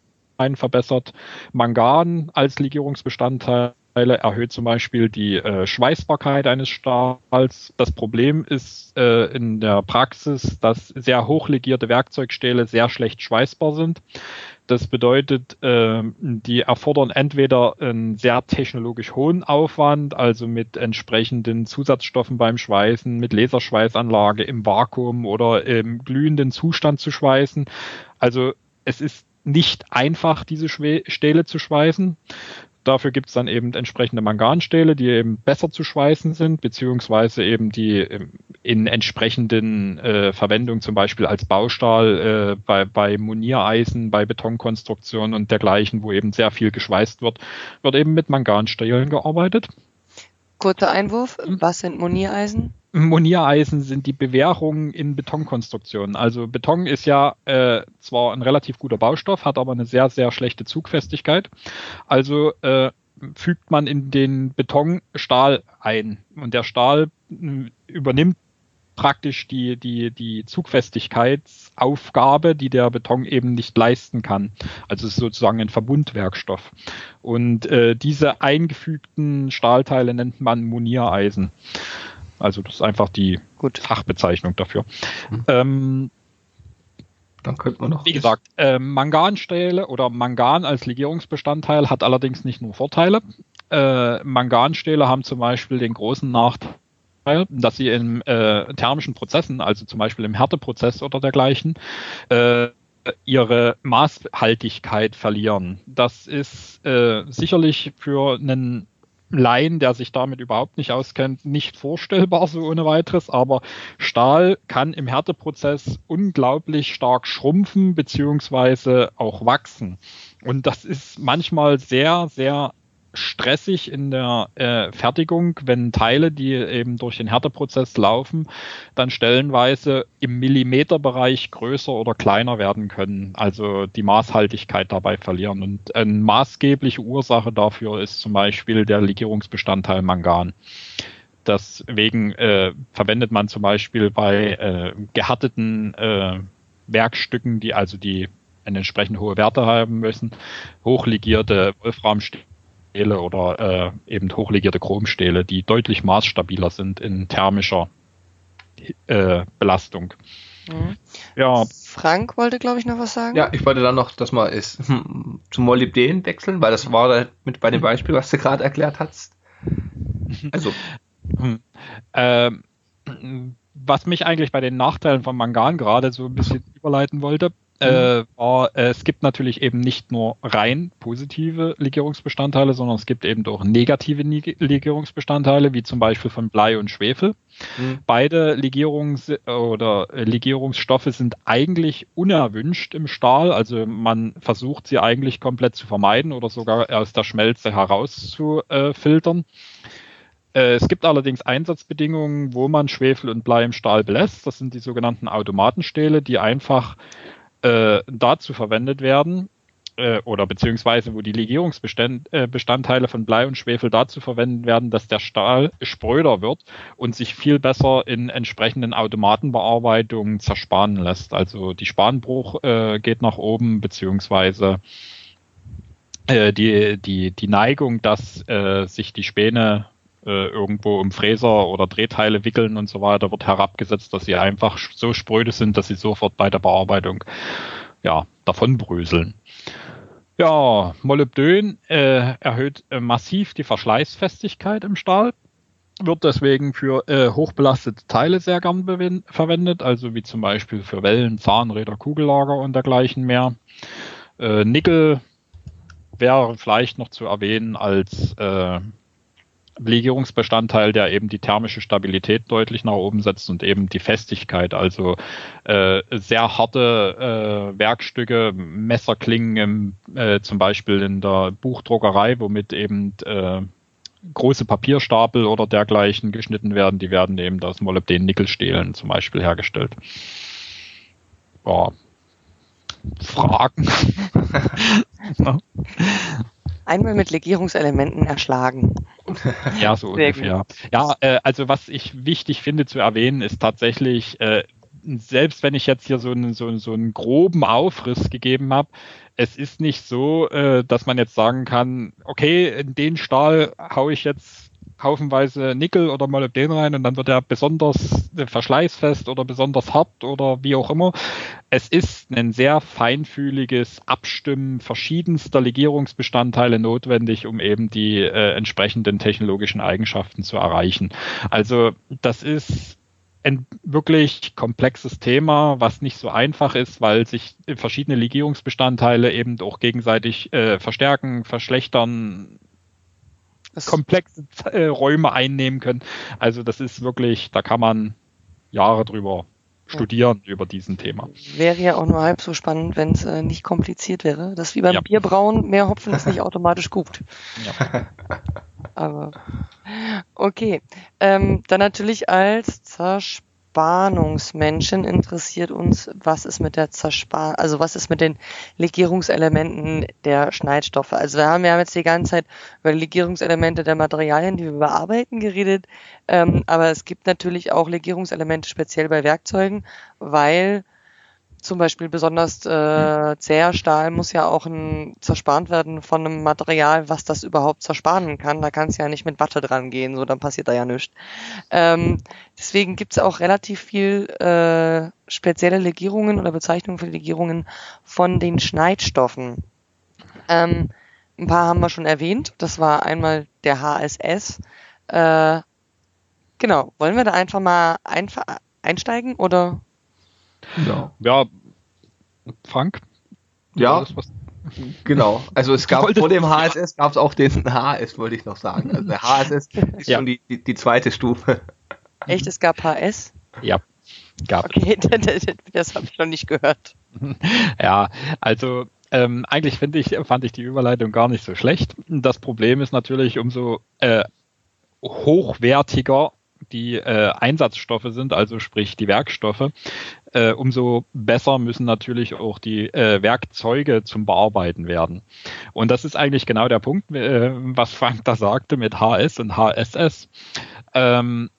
verbessert. Mangan als Legierungsbestandteil erhöht zum Beispiel die äh, Schweißbarkeit eines Stahls. Das Problem ist äh, in der Praxis, dass sehr hochlegierte Werkzeugstähle sehr schlecht schweißbar sind. Das bedeutet, äh, die erfordern entweder einen sehr technologisch hohen Aufwand, also mit entsprechenden Zusatzstoffen beim Schweißen, mit Laserschweißanlage im Vakuum oder im glühenden Zustand zu schweißen. Also es ist nicht einfach, diese Stähle zu schweißen. Dafür gibt es dann eben entsprechende Manganstähle, die eben besser zu schweißen sind, beziehungsweise eben die ähm, in entsprechenden äh, Verwendung zum Beispiel als Baustahl äh, bei, bei Moniereisen, bei Betonkonstruktionen und dergleichen, wo eben sehr viel geschweißt wird, wird eben mit Manganstählen gearbeitet. Kurzer Einwurf, hm? was sind Moniereisen? Moniereisen sind die Bewährungen in Betonkonstruktionen. Also Beton ist ja äh, zwar ein relativ guter Baustoff, hat aber eine sehr, sehr schlechte Zugfestigkeit. Also äh, fügt man in den Beton Stahl ein und der Stahl äh, übernimmt praktisch die, die, die Zugfestigkeitsaufgabe, die der Beton eben nicht leisten kann. Also es ist sozusagen ein Verbundwerkstoff. Und äh, diese eingefügten Stahlteile nennt man Moniereisen. Also das ist einfach die Gut. Fachbezeichnung dafür. Mhm. Ähm, dann könnte man noch. Wie gesagt, äh, Manganstähle oder Mangan als Legierungsbestandteil hat allerdings nicht nur Vorteile. Äh, Manganstähle haben zum Beispiel den großen Nachteil, dass sie in äh, thermischen Prozessen, also zum Beispiel im Härteprozess oder dergleichen, äh, ihre Maßhaltigkeit verlieren. Das ist äh, sicherlich für einen Laien, der sich damit überhaupt nicht auskennt, nicht vorstellbar so ohne weiteres, aber Stahl kann im Härteprozess unglaublich stark schrumpfen beziehungsweise auch wachsen. Und das ist manchmal sehr, sehr stressig in der äh, Fertigung, wenn Teile, die eben durch den Härteprozess laufen, dann stellenweise im Millimeterbereich größer oder kleiner werden können, also die Maßhaltigkeit dabei verlieren. Und eine maßgebliche Ursache dafür ist zum Beispiel der Legierungsbestandteil Mangan. Deswegen äh, verwendet man zum Beispiel bei äh, gehärteten äh, Werkstücken, die also die eine entsprechend hohe Werte haben müssen, hochlegierte Wolframstähle Stähle oder äh, eben hochlegierte Chromstähle, die deutlich maßstabiler sind in thermischer äh, Belastung. Mhm. Ja. Frank wollte, glaube ich, noch was sagen. Ja, ich wollte dann noch, dass man es hm, zum Molybden wechseln, weil das war da mit bei dem Beispiel, was du gerade erklärt hast. Also. Hm. Ähm, was mich eigentlich bei den Nachteilen von Mangan gerade so ein bisschen überleiten wollte, äh, war, äh, es gibt natürlich eben nicht nur rein positive Legierungsbestandteile, sondern es gibt eben auch negative Legierungsbestandteile, wie zum Beispiel von Blei und Schwefel. Mhm. Beide Legierungs- oder Legierungsstoffe sind eigentlich unerwünscht im Stahl, also man versucht sie eigentlich komplett zu vermeiden oder sogar aus der Schmelze herauszufiltern. Äh, es gibt allerdings Einsatzbedingungen, wo man Schwefel und Blei im Stahl belässt. Das sind die sogenannten Automatenstähle, die einfach äh, dazu verwendet werden, äh, oder beziehungsweise wo die Legierungsbestandteile äh, von Blei und Schwefel dazu verwendet werden, dass der Stahl spröder wird und sich viel besser in entsprechenden Automatenbearbeitungen zersparen lässt. Also die Spanbruch äh, geht nach oben, beziehungsweise äh, die, die, die Neigung, dass sich die Späne äh, irgendwo um Fräser oder Drehteile wickeln und so weiter, wird herabgesetzt, dass sie einfach so spröde sind, dass sie sofort bei der Bearbeitung ja, davon bröseln. Ja, Molybdön äh, erhöht äh, massiv die Verschleißfestigkeit im Stahl, wird deswegen für äh, hochbelastete Teile sehr gern verwendet, also wie zum Beispiel für Wellen, Zahnräder, Kugellager und dergleichen mehr. Äh, Nickel wäre vielleicht noch zu erwähnen als äh, Legierungsbestandteil, der eben die thermische Stabilität deutlich nach oben setzt und eben die Festigkeit. Also äh, sehr harte äh, Werkstücke, Messerklingen im, äh, zum Beispiel in der Buchdruckerei, womit eben äh, große Papierstapel oder dergleichen geschnitten werden, die werden eben aus Molybden-Nickelstählen zum Beispiel hergestellt. Ja. Fragen? *laughs* *laughs* Einmal mit Legierungselementen erschlagen. *laughs* Ja, so Sehr ungefähr. Gut. Ja, äh, also was ich wichtig finde zu erwähnen, ist tatsächlich, äh, selbst wenn ich jetzt hier so einen, so, so einen groben Aufriss gegeben habe, es ist nicht so, äh, dass man jetzt sagen kann, okay, in den Stahl haue ich jetzt haufenweise Nickel oder Molybden rein und dann wird er besonders verschleißfest oder besonders hart oder wie auch immer. Es ist ein sehr feinfühliges Abstimmen verschiedenster Legierungsbestandteile notwendig, um eben die äh, entsprechenden technologischen Eigenschaften zu erreichen. Also das ist ein wirklich komplexes Thema, was nicht so einfach ist, weil sich verschiedene Legierungsbestandteile eben auch gegenseitig äh, verstärken, verschlechtern, komplexe äh, Räume einnehmen können. Also das ist wirklich, da kann man Jahre drüber studieren ja. über diesen Thema. Wäre ja auch nur halb so spannend, wenn es äh, nicht kompliziert wäre. Das ist wie beim ja. Bierbrauen, mehr Hopfen ist nicht automatisch gut. Ja. *laughs* Aber okay. Ähm, dann natürlich als Zerspannung Zerspannungsmenschen interessiert uns, was ist mit der Zerspar also was ist mit den Legierungselementen der Schneidstoffe. Also wir haben ja jetzt die ganze Zeit über Legierungselemente der Materialien, die wir bearbeiten, geredet, ähm, aber es gibt natürlich auch Legierungselemente speziell bei Werkzeugen, weil zum Beispiel besonders äh, zäher Stahl muss ja auch ein, zerspart werden von einem Material, was das überhaupt zersparen kann. Da kann es ja nicht mit Watte dran gehen, so dann passiert da ja nichts. Ähm, deswegen gibt es auch relativ viel äh, spezielle Legierungen oder Bezeichnungen für Legierungen von den Schneidstoffen. Ähm, ein paar haben wir schon erwähnt. Das war einmal der HSS. Äh, genau, wollen wir da einfach mal einsteigen oder ja. Ja, Frank? Ja. Das, genau. Also es *laughs* gab vor dem HSS gab es auch den *laughs* HS, wollte ich noch sagen. Also der HSS ist ja. schon die, die, die, zweite Stufe. *laughs* Echt, es gab HS? Ja. Gab. Okay, das, das habe ich noch nicht gehört. Ja, also ähm, eigentlich finde ich, fand ich die Überleitung gar nicht so schlecht. Das Problem ist natürlich, umso äh, hochwertiger die äh, Einsatzstoffe sind, also sprich die Werkstoffe, äh, umso besser müssen natürlich auch die äh, Werkzeuge zum Bearbeiten werden. Und das ist eigentlich genau der Punkt, äh, was Frank da sagte mit HS und HSS. Ähm,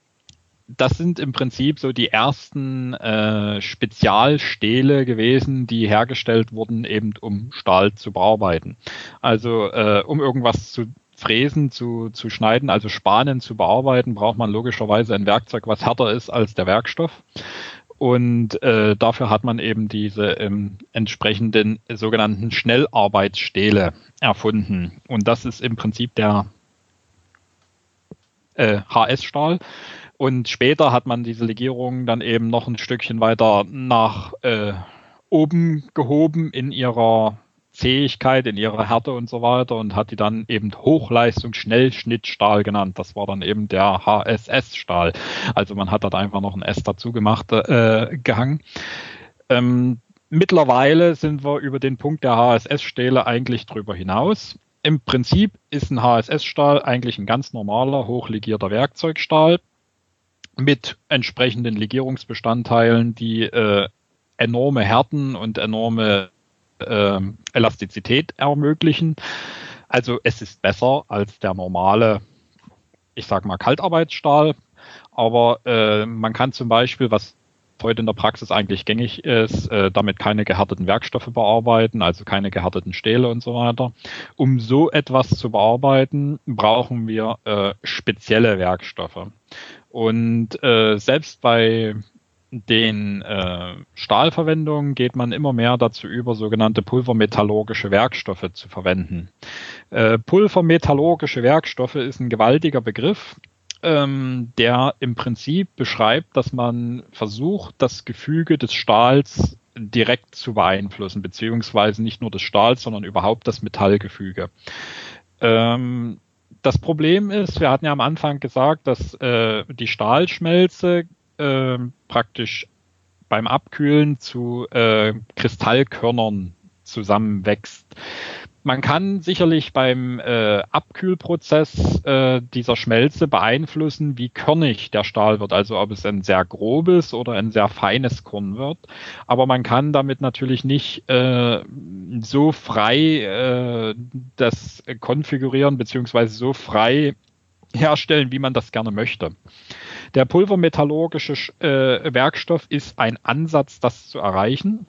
das sind im Prinzip so die ersten äh, Spezialstähle gewesen, die hergestellt wurden, eben um Stahl zu bearbeiten. Also äh, um irgendwas zu fräsen, zu, zu schneiden, also Spanen zu bearbeiten, braucht man logischerweise ein Werkzeug, was härter ist als der Werkstoff. Und äh, dafür hat man eben diese ähm, entsprechenden sogenannten Schnellarbeitsstähle erfunden. Und das ist im Prinzip der äh, HS-Stahl. Und später hat man diese Legierung dann eben noch ein Stückchen weiter nach äh, oben gehoben in ihrer Zähigkeit, in ihrer Härte und so weiter und hat die dann eben Hochleistungs-Schnellschnittstahl genannt. Das war dann eben der HSS-Stahl. Also man hat dort einfach noch ein S dazu gemacht, äh, gehangen. Ähm, mittlerweile sind wir über den Punkt der HSS-Stähle eigentlich drüber hinaus. Im Prinzip ist ein HSS-Stahl eigentlich ein ganz normaler, hochlegierter Werkzeugstahl mit entsprechenden Legierungsbestandteilen, die äh, enorme Härten und enorme äh, Elastizität ermöglichen. Also es ist besser als der normale, ich sag mal, Kaltarbeitsstahl. Aber äh, man kann zum Beispiel, was heute in der Praxis eigentlich gängig ist, äh, damit keine gehärteten Werkstoffe bearbeiten, also keine gehärteten Stähle und so weiter. Um so etwas zu bearbeiten, brauchen wir äh, spezielle Werkstoffe. Und äh, selbst bei den äh, Stahlverwendungen geht man immer mehr dazu über, sogenannte pulvermetallurgische Werkstoffe zu verwenden. Äh, pulvermetallurgische Werkstoffe ist ein gewaltiger Begriff, ähm, der im Prinzip beschreibt, dass man versucht, das Gefüge des Stahls direkt zu beeinflussen, beziehungsweise nicht nur des Stahls, sondern überhaupt das Metallgefüge. Ähm, das Problem ist, wir hatten ja am Anfang gesagt, dass äh, die Stahlschmelze äh, praktisch beim Abkühlen zu äh, Kristallkörnern zusammenwächst. Man kann sicherlich beim äh, Abkühlprozess äh, dieser Schmelze beeinflussen, wie körnig der Stahl wird, also ob es ein sehr grobes oder ein sehr feines Korn wird. Aber man kann damit natürlich nicht äh, so frei äh, das konfigurieren beziehungsweise so frei herstellen, wie man das gerne möchte. Der pulvermetallurgische äh, Werkstoff ist ein Ansatz, das zu erreichen.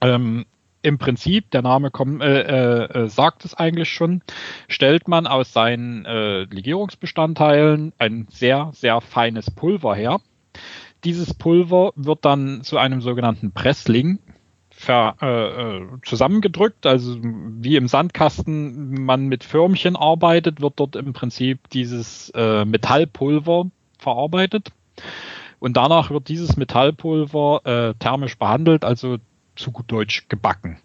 Ähm, Im Prinzip, der Name kommt, äh, äh, sagt es eigentlich schon, stellt man aus seinen äh, Legierungsbestandteilen ein sehr, sehr feines Pulver her. Dieses Pulver wird dann zu einem sogenannten Pressling ver, äh, äh, zusammengedrückt, also wie im Sandkasten man mit Förmchen arbeitet, wird dort im Prinzip dieses äh, Metallpulver verarbeitet. Und danach wird dieses Metallpulver äh, thermisch behandelt, also zu gut Deutsch gebacken.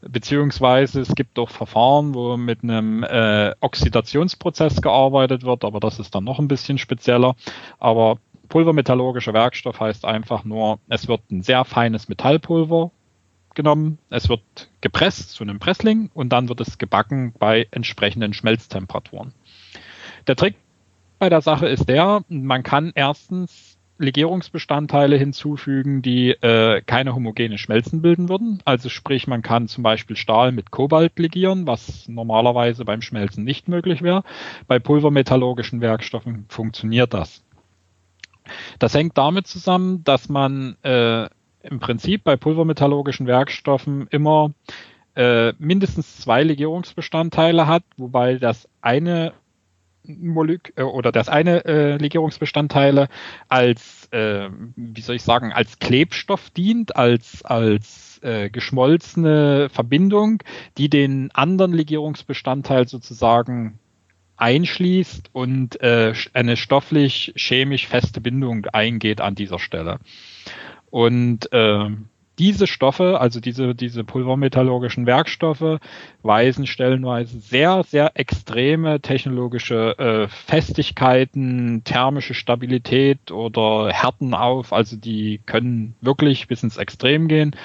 Beziehungsweise es gibt auch Verfahren, wo mit einem äh, Oxidationsprozess gearbeitet wird, aber das ist dann noch ein bisschen spezieller. Aber pulvermetallurgischer Werkstoff heißt einfach nur, es wird ein sehr feines Metallpulver genommen, es wird gepresst zu einem Pressling und dann wird es gebacken bei entsprechenden Schmelztemperaturen. Der Trick bei der Sache ist der, man kann erstens Legierungsbestandteile hinzufügen, die äh, keine homogene Schmelzen bilden würden. Also sprich, man kann zum Beispiel Stahl mit Kobalt legieren, was normalerweise beim Schmelzen nicht möglich wäre. Bei pulvermetallurgischen Werkstoffen funktioniert das. Das hängt damit zusammen, dass man äh, im Prinzip bei pulvermetallurgischen Werkstoffen immer äh, mindestens zwei Legierungsbestandteile hat, wobei das eine Molek äh, oder das eine äh, Legierungsbestandteile als, äh, wie soll ich sagen, als Klebstoff dient, als, als äh, geschmolzene Verbindung, die den anderen Legierungsbestandteil sozusagen einschließt und äh, eine stofflich chemisch feste Bindung eingeht an dieser Stelle. Und äh, diese Stoffe, also diese, diese pulvermetallurgischen Werkstoffe, weisen stellenweise sehr, sehr extreme technologische äh, Festigkeiten, thermische Stabilität oder Härten auf. Also die können wirklich bis ins Extrem gehen.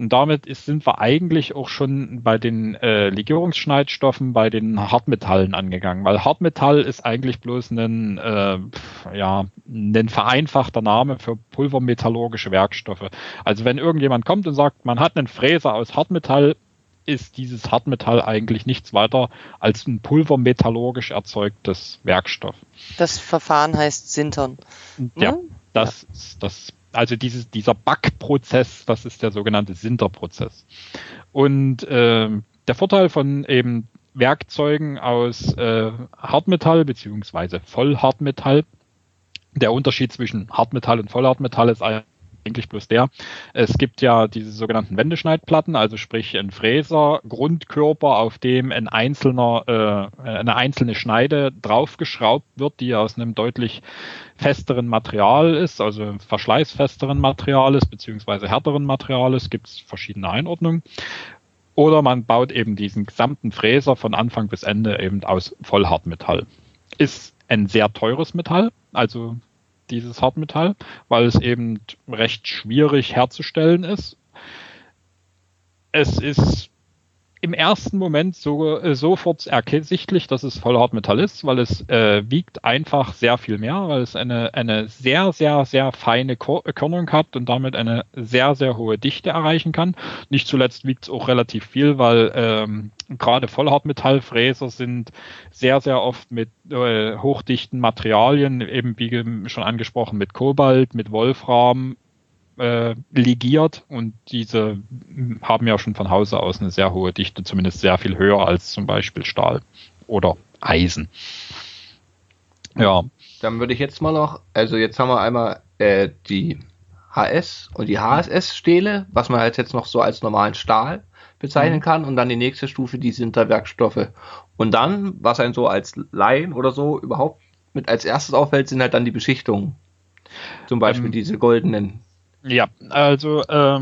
Und damit ist, sind wir eigentlich auch schon bei den äh, Legierungsschneidstoffen, bei den Hartmetallen angegangen, weil Hartmetall ist eigentlich bloß ein, äh, ja, ein vereinfachter Name für pulvermetallurgische Werkstoffe. Also wenn irgendjemand kommt und sagt, man hat einen Fräser aus Hartmetall, ist dieses Hartmetall eigentlich nichts weiter als ein pulvermetallurgisch erzeugtes Werkstoff. Das Verfahren heißt Sintern. Ja, hm? das, ja. das also dieses, dieser Backprozess, das ist der sogenannte Sinterprozess. Und äh, der Vorteil von eben Werkzeugen aus äh, Hartmetall beziehungsweise Vollhartmetall, der Unterschied zwischen Hartmetall und Vollhartmetall ist eigentlich bloß der. Es gibt ja diese sogenannten Wendeschneidplatten, also sprich ein Fräser, Grundkörper, auf dem ein einzelner, äh, eine einzelne Schneide draufgeschraubt wird, die aus einem deutlich festeren Material ist, also verschleißfesteren Material ist, beziehungsweise härteren Material ist, gibt es verschiedene Einordnungen. Oder man baut eben diesen gesamten Fräser von Anfang bis Ende eben aus Vollhartmetall. Ist ein sehr teures Metall, also dieses Hartmetall, weil es eben recht schwierig herzustellen ist. Es ist im ersten Moment so, äh, sofort ersichtlich, dass es Vollhartmetall ist, weil es äh, wiegt einfach sehr viel mehr, weil es eine, eine sehr, sehr, sehr feine Körnung hat und damit eine sehr, sehr hohe Dichte erreichen kann. Nicht zuletzt wiegt es auch relativ viel, weil ähm, gerade Vollhartmetallfräser sind sehr, sehr oft mit äh, hochdichten Materialien, eben wie schon angesprochen, mit Kobalt, mit Wolfram, äh, legiert und diese haben ja schon von Hause aus eine sehr hohe Dichte, zumindest sehr viel höher als zum Beispiel Stahl oder Eisen. Ja. Dann würde ich jetzt mal noch, also jetzt haben wir einmal äh, die HS und die HSS-Stähle, was man halt jetzt noch so als normalen Stahl bezeichnen mhm. kann und dann die nächste Stufe die Sinterwerkstoffe. Und dann, was ein so als Laien oder so überhaupt mit als erstes auffällt, sind halt dann die Beschichtungen. Zum Beispiel ähm, diese goldenen ja, also äh,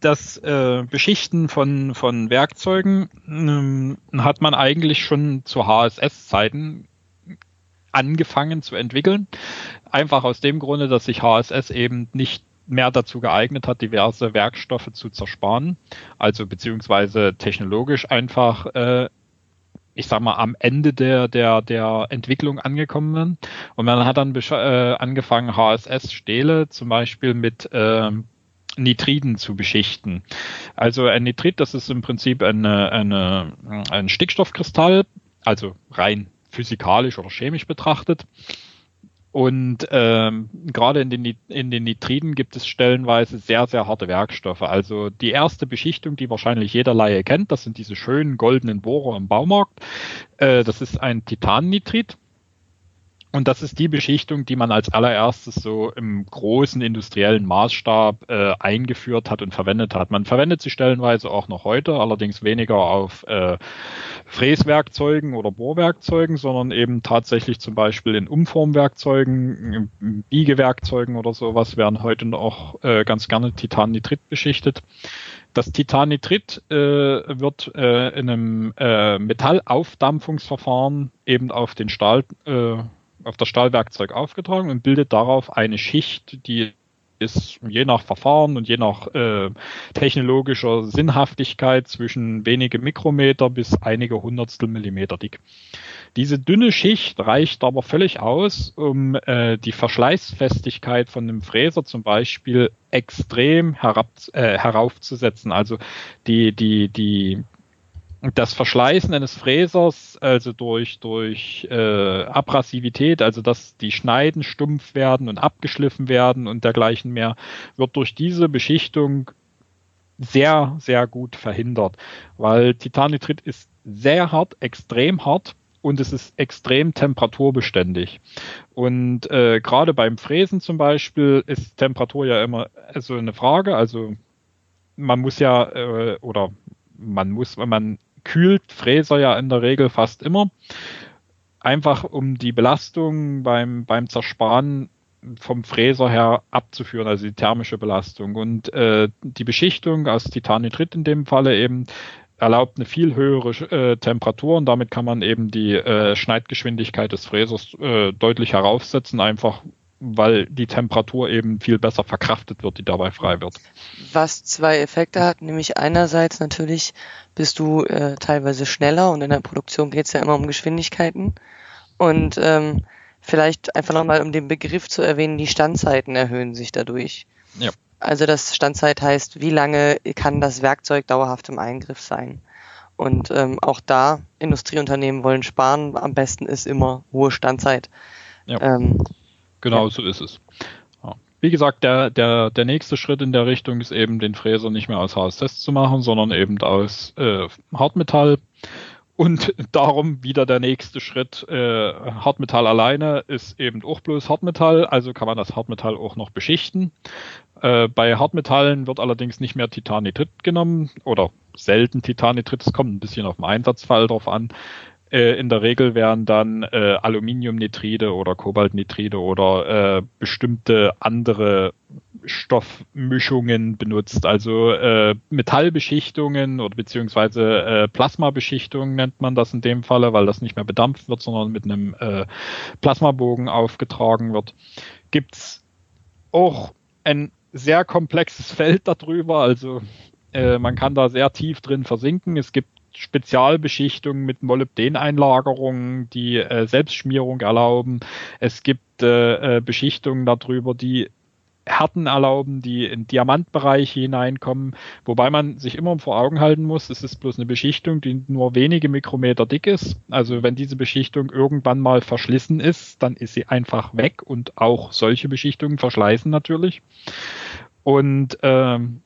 das äh, Beschichten von, von Werkzeugen äh, hat man eigentlich schon zu HSS-Zeiten angefangen zu entwickeln. Einfach aus dem Grunde, dass sich HSS eben nicht mehr dazu geeignet hat, diverse Werkstoffe zu zersparen, also beziehungsweise technologisch einfach äh, ich sag mal, am Ende der, der, der Entwicklung angekommen sind. Und man hat dann äh, angefangen, HSS-Stähle zum Beispiel mit äh, Nitriden zu beschichten. Also ein Nitrid, das ist im Prinzip eine, eine, ein Stickstoffkristall, also rein physikalisch oder chemisch betrachtet. Und ähm, gerade in den, in den Nitriden gibt es stellenweise sehr, sehr harte Werkstoffe. Also die erste Beschichtung, die wahrscheinlich jeder Laie kennt, das sind diese schönen goldenen Bohrer im Baumarkt. Äh, das ist ein Titannitrid. Und das ist die Beschichtung, die man als allererstes so im großen industriellen Maßstab äh, eingeführt hat und verwendet hat. Man verwendet sie stellenweise auch noch heute, allerdings weniger auf äh, Fräswerkzeugen oder Bohrwerkzeugen, sondern eben tatsächlich zum Beispiel in Umformwerkzeugen, Biegewerkzeugen oder sowas werden heute noch äh, ganz gerne Titannitrit beschichtet. Das Titannitrit äh, wird äh, in einem äh, Metallaufdampfungsverfahren eben auf den Stahl äh, auf das Stahlwerkzeug aufgetragen und bildet darauf eine Schicht, die ist je nach Verfahren und je nach äh, technologischer Sinnhaftigkeit zwischen wenige Mikrometer bis einige Hundertstel Millimeter dick. Diese dünne Schicht reicht aber völlig aus, um äh, die Verschleißfestigkeit von einem Fräser zum Beispiel extrem herab, äh, heraufzusetzen. Also die, die, die das Verschleißen eines Fräsers, also durch, durch äh, Abrasivität, also dass die Schneiden stumpf werden und abgeschliffen werden und dergleichen mehr, wird durch diese Beschichtung sehr, sehr gut verhindert, weil Titanitrit ist sehr hart, extrem hart und es ist extrem temperaturbeständig. Und äh, gerade beim Fräsen zum Beispiel ist Temperatur ja immer so eine Frage. Also man muss ja äh, oder man muss, wenn man kühlt Fräser ja in der Regel fast immer. Einfach um die Belastung beim, beim Zersparen vom Fräser her abzuführen, also die thermische Belastung. Und äh, die Beschichtung aus Titanitrit in dem Falle eben erlaubt eine viel höhere äh, Temperatur und damit kann man eben die äh, Schneidgeschwindigkeit des Fräsers äh, deutlich heraufsetzen, einfach weil die Temperatur eben viel besser verkraftet wird, die dabei frei wird. Was zwei Effekte hat, nämlich einerseits natürlich bist du äh, teilweise schneller und in der Produktion geht es ja immer um Geschwindigkeiten. Und ähm, vielleicht einfach nochmal, um den Begriff zu erwähnen, die Standzeiten erhöhen sich dadurch. Ja. Also das Standzeit heißt, wie lange kann das Werkzeug dauerhaft im Eingriff sein? Und ähm, auch da, Industrieunternehmen wollen sparen, am besten ist immer hohe Standzeit. Ja. Ähm, Genau ja. so ist es. Ja. Wie gesagt, der, der, der nächste Schritt in der Richtung ist eben, den Fräser nicht mehr aus HSS zu machen, sondern eben aus äh, Hartmetall. Und *laughs* darum wieder der nächste Schritt. Äh, Hartmetall alleine ist eben auch bloß Hartmetall, also kann man das Hartmetall auch noch beschichten. Äh, bei Hartmetallen wird allerdings nicht mehr Titanitrit genommen oder selten Titanitrit. Es kommt ein bisschen auf den Einsatzfall drauf an. Äh, in der Regel werden dann äh, Aluminiumnitride oder Kobaltnitride oder äh, bestimmte andere Stoffmischungen benutzt, also äh, Metallbeschichtungen oder beziehungsweise äh, Plasmabeschichtung nennt man das in dem Falle, weil das nicht mehr bedampft wird, sondern mit einem äh, Plasmabogen aufgetragen wird. Gibt's auch ein sehr komplexes Feld darüber, also äh, man kann da sehr tief drin versinken. Es gibt Spezialbeschichtungen mit Molybdeneinlagerungen, die äh, Selbstschmierung erlauben. Es gibt äh, äh, Beschichtungen darüber, die Härten erlauben, die in Diamantbereiche hineinkommen, wobei man sich immer vor Augen halten muss, es ist bloß eine Beschichtung, die nur wenige Mikrometer dick ist. Also wenn diese Beschichtung irgendwann mal verschlissen ist, dann ist sie einfach weg und auch solche Beschichtungen verschleißen natürlich. Und ähm,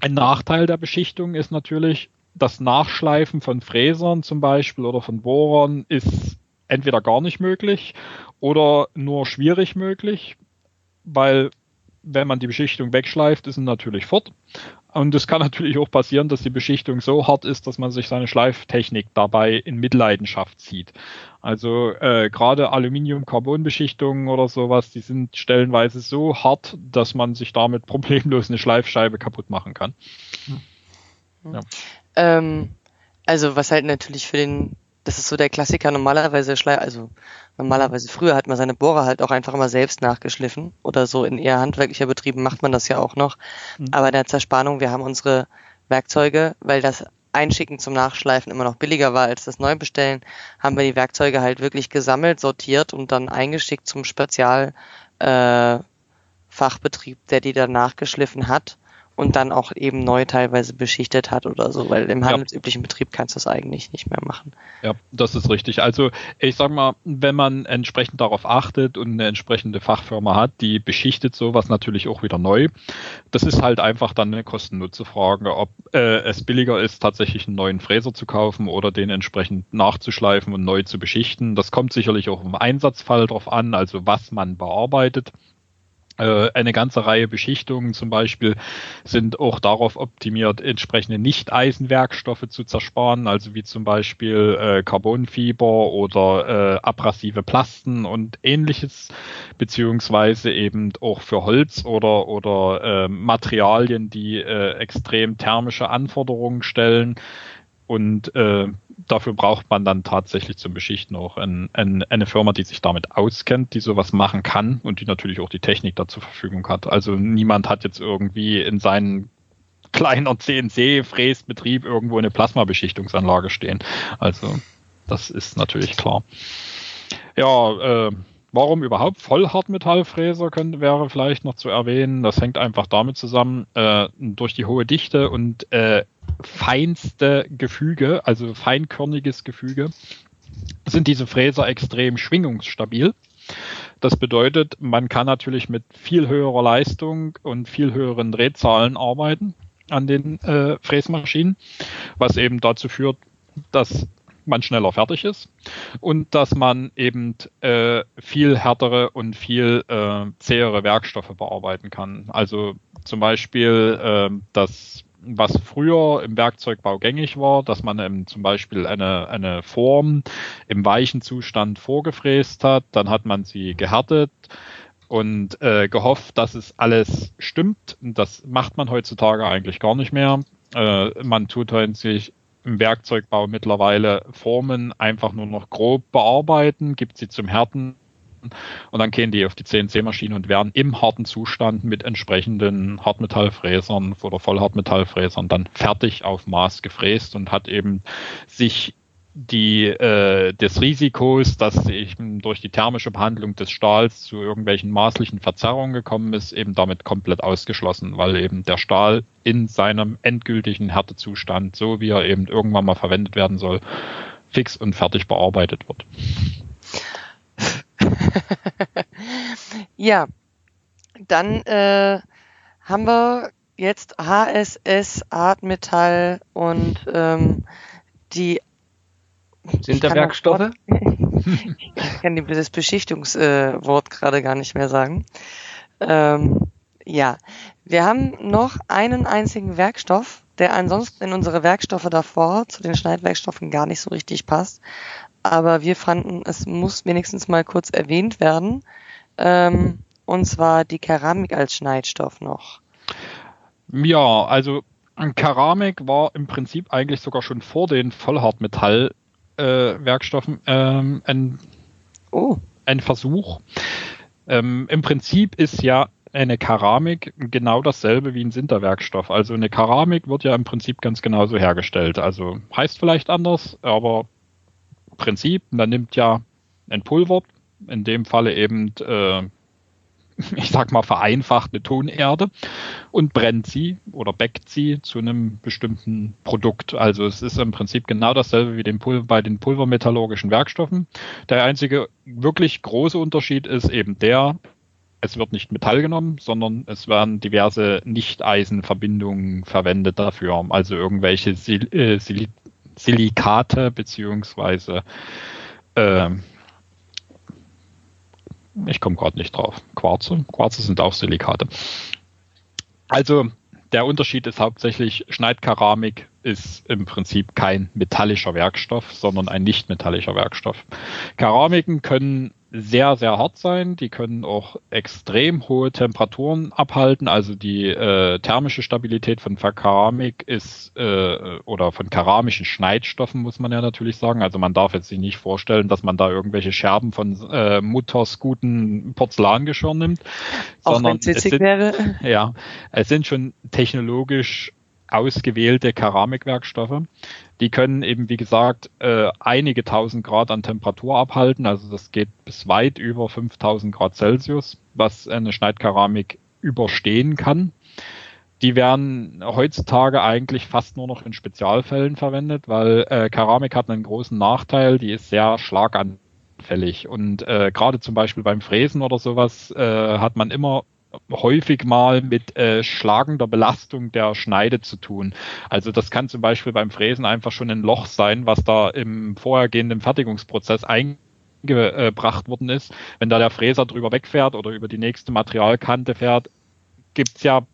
ein Nachteil der Beschichtung ist natürlich, das Nachschleifen von Fräsern zum Beispiel oder von Bohrern ist entweder gar nicht möglich oder nur schwierig möglich, weil wenn man die Beschichtung wegschleift, ist sie natürlich fort. Und es kann *laughs* natürlich auch passieren, dass die Beschichtung so hart ist, dass man sich seine Schleiftechnik dabei in Mitleidenschaft zieht. Also äh, gerade Aluminium-Carbon-Beschichtungen oder sowas, die sind stellenweise so hart, dass man sich damit *laughs* problemlos eine Schleifscheibe kaputt machen kann. Hm. Ja. Ähm, also was halt natürlich für den, das ist so der Klassiker, normalerweise Schleif, also normalerweise früher hat man seine Bohrer halt auch einfach immer selbst nachgeschliffen oder so in eher handwerklicher Betrieben macht man das ja auch noch. Mhm. Aber in der Zerspannung, wir haben unsere Werkzeuge, weil das Einschicken zum Nachschleifen immer noch billiger war als das Neubestellen, haben wir die Werkzeuge halt wirklich gesammelt, sortiert und dann eingeschickt zum Spezial äh, der die dann nachgeschliffen hat und dann auch eben neu teilweise beschichtet hat oder so, weil im handelsüblichen Betrieb kannst du das eigentlich nicht mehr machen. Ja, das ist richtig. Also ich sag mal, wenn man entsprechend darauf achtet und eine entsprechende Fachfirma hat, die beschichtet sowas natürlich auch wieder neu. Das ist halt einfach dann eine Kosten-Nutze-Frage, ob äh, es billiger ist, tatsächlich einen neuen Fräser zu kaufen oder den entsprechend nachzuschleifen und neu zu beschichten. Das kommt sicherlich auch im Einsatzfall drauf an, also was man bearbeitet. Äh, eine ganze Reihe Beschichtungen zum Beispiel sind auch darauf optimiert, entsprechende Nicht-Eisenwerkstoffe zu zersparen, also wie zum Beispiel äh, Carbonfiber oder äh, abrasive Plasten und ähnliches, beziehungsweise eben auch für Holz oder, oder äh, Materialien, die äh, extrem thermische Anforderungen stellen. Und äh, dafür braucht man dann tatsächlich zum Beschichten auch ein, ein, eine Firma, die sich damit auskennt, die sowas machen kann und die natürlich auch die Technik da zur Verfügung hat. Also niemand hat jetzt irgendwie in seinen kleiner *laughs* CNC-Fräsbetrieb irgendwo eine Plasmabeschichtungsanlage stehen. Also das ist natürlich klar. Ja, äh, warum überhaupt Vollhartmetallfräser könnte, wäre vielleicht noch zu erwähnen. Das hängt einfach damit zusammen, äh, durch die hohe Dichte und äh, feinste Gefüge, also feinkörniges Gefüge, sind diese Fräser extrem schwingungsstabil. Das bedeutet, man kann natürlich mit viel höherer Leistung und viel höheren Drehzahlen arbeiten an den äh, Fräsmaschinen, was eben dazu führt, dass man schneller fertig ist und dass man eben äh, viel härtere und viel äh, zähere Werkstoffe bearbeiten kann. Also zum Beispiel äh, das was früher im Werkzeugbau gängig war, dass man ähm, zum Beispiel eine, eine Form im weichen Zustand vorgefräst hat, dann hat man sie gehärtet und äh, gehofft, dass es alles stimmt. Das macht man heutzutage eigentlich gar nicht mehr. Äh, man tut sich im Werkzeugbau mittlerweile Formen einfach nur noch grob bearbeiten, gibt sie zum Härten und dann gehen die auf die CNC-Maschine und werden im harten Zustand mit entsprechenden Hartmetallfräsern oder Vollhartmetallfräsern dann fertig auf Maß gefräst und hat eben sich die äh, des Risikos, dass eben durch die thermische Behandlung des Stahls zu irgendwelchen maßlichen Verzerrungen gekommen ist, eben damit komplett ausgeschlossen, weil eben der Stahl in seinem endgültigen Härtezustand, so wie er eben irgendwann mal verwendet werden soll, fix und fertig bearbeitet wird. *laughs* ja, dann äh, haben wir jetzt HSS, Artmetall und ähm, die Sinterwerkstoffe? *laughs* ich kann das Beschichtungswort äh, gerade gar nicht mehr sagen. Ähm, ja, wir haben noch einen einzigen Werkstoff, der ansonsten in unsere Werkstoffe davor zu den Schneidwerkstoffen gar nicht so richtig passt. Aber wir fanden, es muss wenigstens mal kurz erwähnt werden. Ähm, und zwar die Keramik als Schneidstoff noch. Ja, also Keramik war im Prinzip eigentlich sogar schon vor den Vollhartmetallwerkstoffen äh, ähm, ein, oh. ein Versuch. Ähm, Im Prinzip ist ja eine Keramik genau dasselbe wie ein Sinterwerkstoff. Also eine Keramik wird ja im Prinzip ganz genauso hergestellt. Also heißt vielleicht anders, aber Prinzip, man nimmt ja ein Pulver, in dem Falle eben äh, *laughs* ich sag mal vereinfacht eine Tonerde und brennt sie oder backt sie zu einem bestimmten Produkt. Also es ist im Prinzip genau dasselbe wie den bei den pulvermetallurgischen Werkstoffen. Der einzige wirklich große Unterschied ist eben der, es wird nicht Metall genommen, sondern es werden diverse Nicht-Eisen-Verbindungen verwendet dafür. Also irgendwelche Sil äh, Sil Silikate beziehungsweise äh, ich komme gerade nicht drauf. Quarze. Quarze sind auch Silikate. Also der Unterschied ist hauptsächlich, Schneidkeramik ist im Prinzip kein metallischer Werkstoff, sondern ein nicht metallischer Werkstoff. Keramiken können sehr, sehr hart sein. Die können auch extrem hohe Temperaturen abhalten. Also die äh, thermische Stabilität von Keramik ist äh, oder von keramischen Schneidstoffen muss man ja natürlich sagen. Also man darf jetzt sich nicht vorstellen, dass man da irgendwelche Scherben von äh, Mutters guten Porzellangeschirr nimmt. Auch sondern es sind, wäre. Ja, es sind schon technologisch ausgewählte Keramikwerkstoffe. Die können eben, wie gesagt, äh, einige tausend Grad an Temperatur abhalten. Also das geht bis weit über 5000 Grad Celsius, was eine Schneidkeramik überstehen kann. Die werden heutzutage eigentlich fast nur noch in Spezialfällen verwendet, weil äh, Keramik hat einen großen Nachteil, die ist sehr schlaganfällig. Und äh, gerade zum Beispiel beim Fräsen oder sowas äh, hat man immer häufig mal mit äh, schlagender Belastung der Schneide zu tun. Also das kann zum Beispiel beim Fräsen einfach schon ein Loch sein, was da im vorhergehenden Fertigungsprozess eingebracht worden ist. Wenn da der Fräser drüber wegfährt oder über die nächste Materialkante fährt, gibt's ja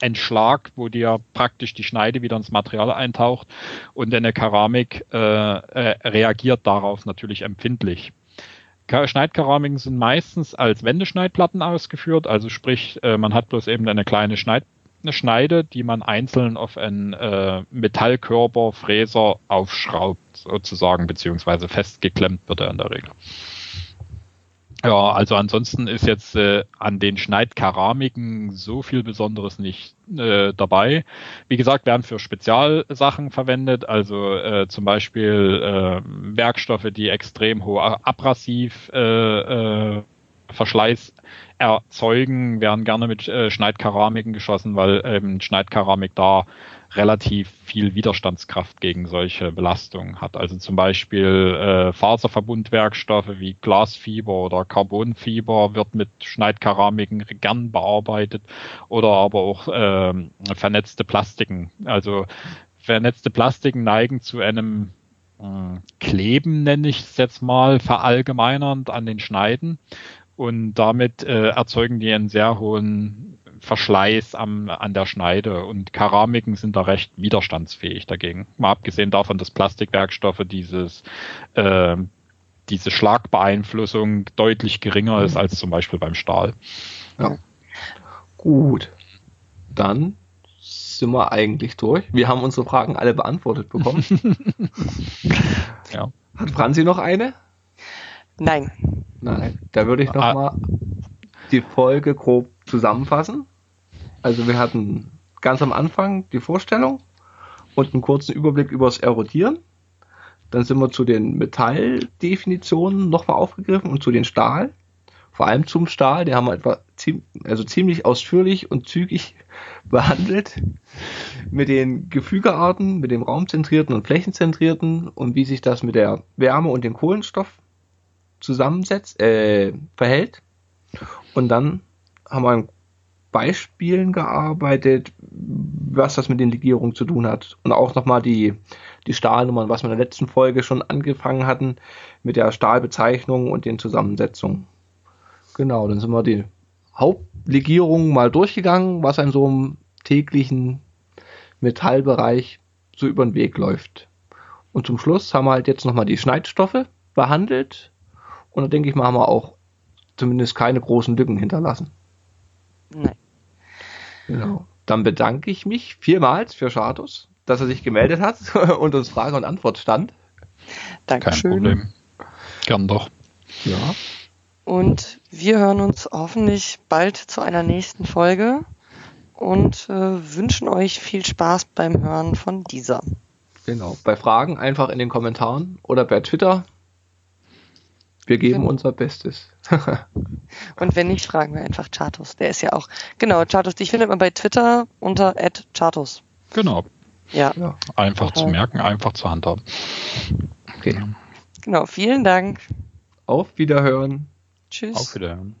einen Schlag, wo dir praktisch die Schneide wieder ins Material eintaucht und eine Keramik äh, äh, reagiert darauf natürlich empfindlich. Schneidkeramiken sind meistens als Wendeschneidplatten ausgeführt, also sprich, äh, man hat bloß eben eine kleine Schneid eine Schneide, die man einzeln auf einen äh, Metallkörper, Fräser aufschraubt, sozusagen, beziehungsweise festgeklemmt wird er in der Regel. Ja, also ansonsten ist jetzt äh, an den Schneidkeramiken so viel Besonderes nicht äh, dabei. Wie gesagt, werden für Spezialsachen verwendet, also äh, zum Beispiel äh, Werkstoffe, die extrem hohe Abrasiv äh, äh, Verschleiß erzeugen, werden gerne mit äh, Schneidkeramiken geschossen, weil ähm, Schneidkeramik da relativ viel Widerstandskraft gegen solche Belastungen hat. Also zum Beispiel äh, Faserverbundwerkstoffe wie Glasfieber oder Carbonfieber wird mit Schneidkeramiken gern bearbeitet oder aber auch äh, vernetzte Plastiken. Also vernetzte Plastiken neigen zu einem äh, Kleben, nenne ich es jetzt mal, verallgemeinernd an den Schneiden. Und damit äh, erzeugen die einen sehr hohen Verschleiß am, an der Schneide und Keramiken sind da recht widerstandsfähig dagegen. Mal abgesehen davon, dass Plastikwerkstoffe dieses äh, diese Schlagbeeinflussung deutlich geringer ist als zum Beispiel beim Stahl. Ja. Gut. Dann sind wir eigentlich durch. Wir haben unsere Fragen alle beantwortet bekommen. *laughs* ja. Hat Franzi noch eine? Nein. Nein. Da würde ich nochmal ah. die Folge grob zusammenfassen. Also wir hatten ganz am Anfang die Vorstellung und einen kurzen Überblick über das Erodieren. Dann sind wir zu den Metalldefinitionen nochmal aufgegriffen und zu den Stahl. Vor allem zum Stahl, den haben wir etwa also ziemlich ausführlich und zügig *laughs* behandelt. Mit den Gefügearten, mit dem raumzentrierten und flächenzentrierten und wie sich das mit der Wärme und dem Kohlenstoff zusammensetzt, äh, verhält. Und dann haben wir an Beispielen gearbeitet, was das mit den Legierungen zu tun hat. Und auch nochmal die, die Stahlnummern, was wir in der letzten Folge schon angefangen hatten, mit der Stahlbezeichnung und den Zusammensetzungen. Genau, dann sind wir die Hauptlegierungen mal durchgegangen, was in so einem täglichen Metallbereich so über den Weg läuft. Und zum Schluss haben wir halt jetzt nochmal die Schneidstoffe behandelt. Und da denke ich mal, haben wir auch zumindest keine großen Lücken hinterlassen. Nein. Genau. Dann bedanke ich mich vielmals für Schatus, dass er sich gemeldet hat *laughs* und uns Frage und Antwort stand. Dankeschön. Kein Problem. Gern doch. Ja. Und wir hören uns hoffentlich bald zu einer nächsten Folge und äh, wünschen euch viel Spaß beim Hören von dieser. Genau. Bei Fragen einfach in den Kommentaren oder per Twitter. Wir geben Genau. unser Bestes. *laughs* Und wenn nicht, fragen wir einfach Chatos. Der ist ja auch. Genau, Chatos, dich findet man bei Twitter unter @chatos. Genau. Ja, ja. Einfach zu Okay. merken, einfach zu handhaben. Okay. genau. Vielen Dank. Auf Wiederhören. Tschüss. Auf Wiederhören.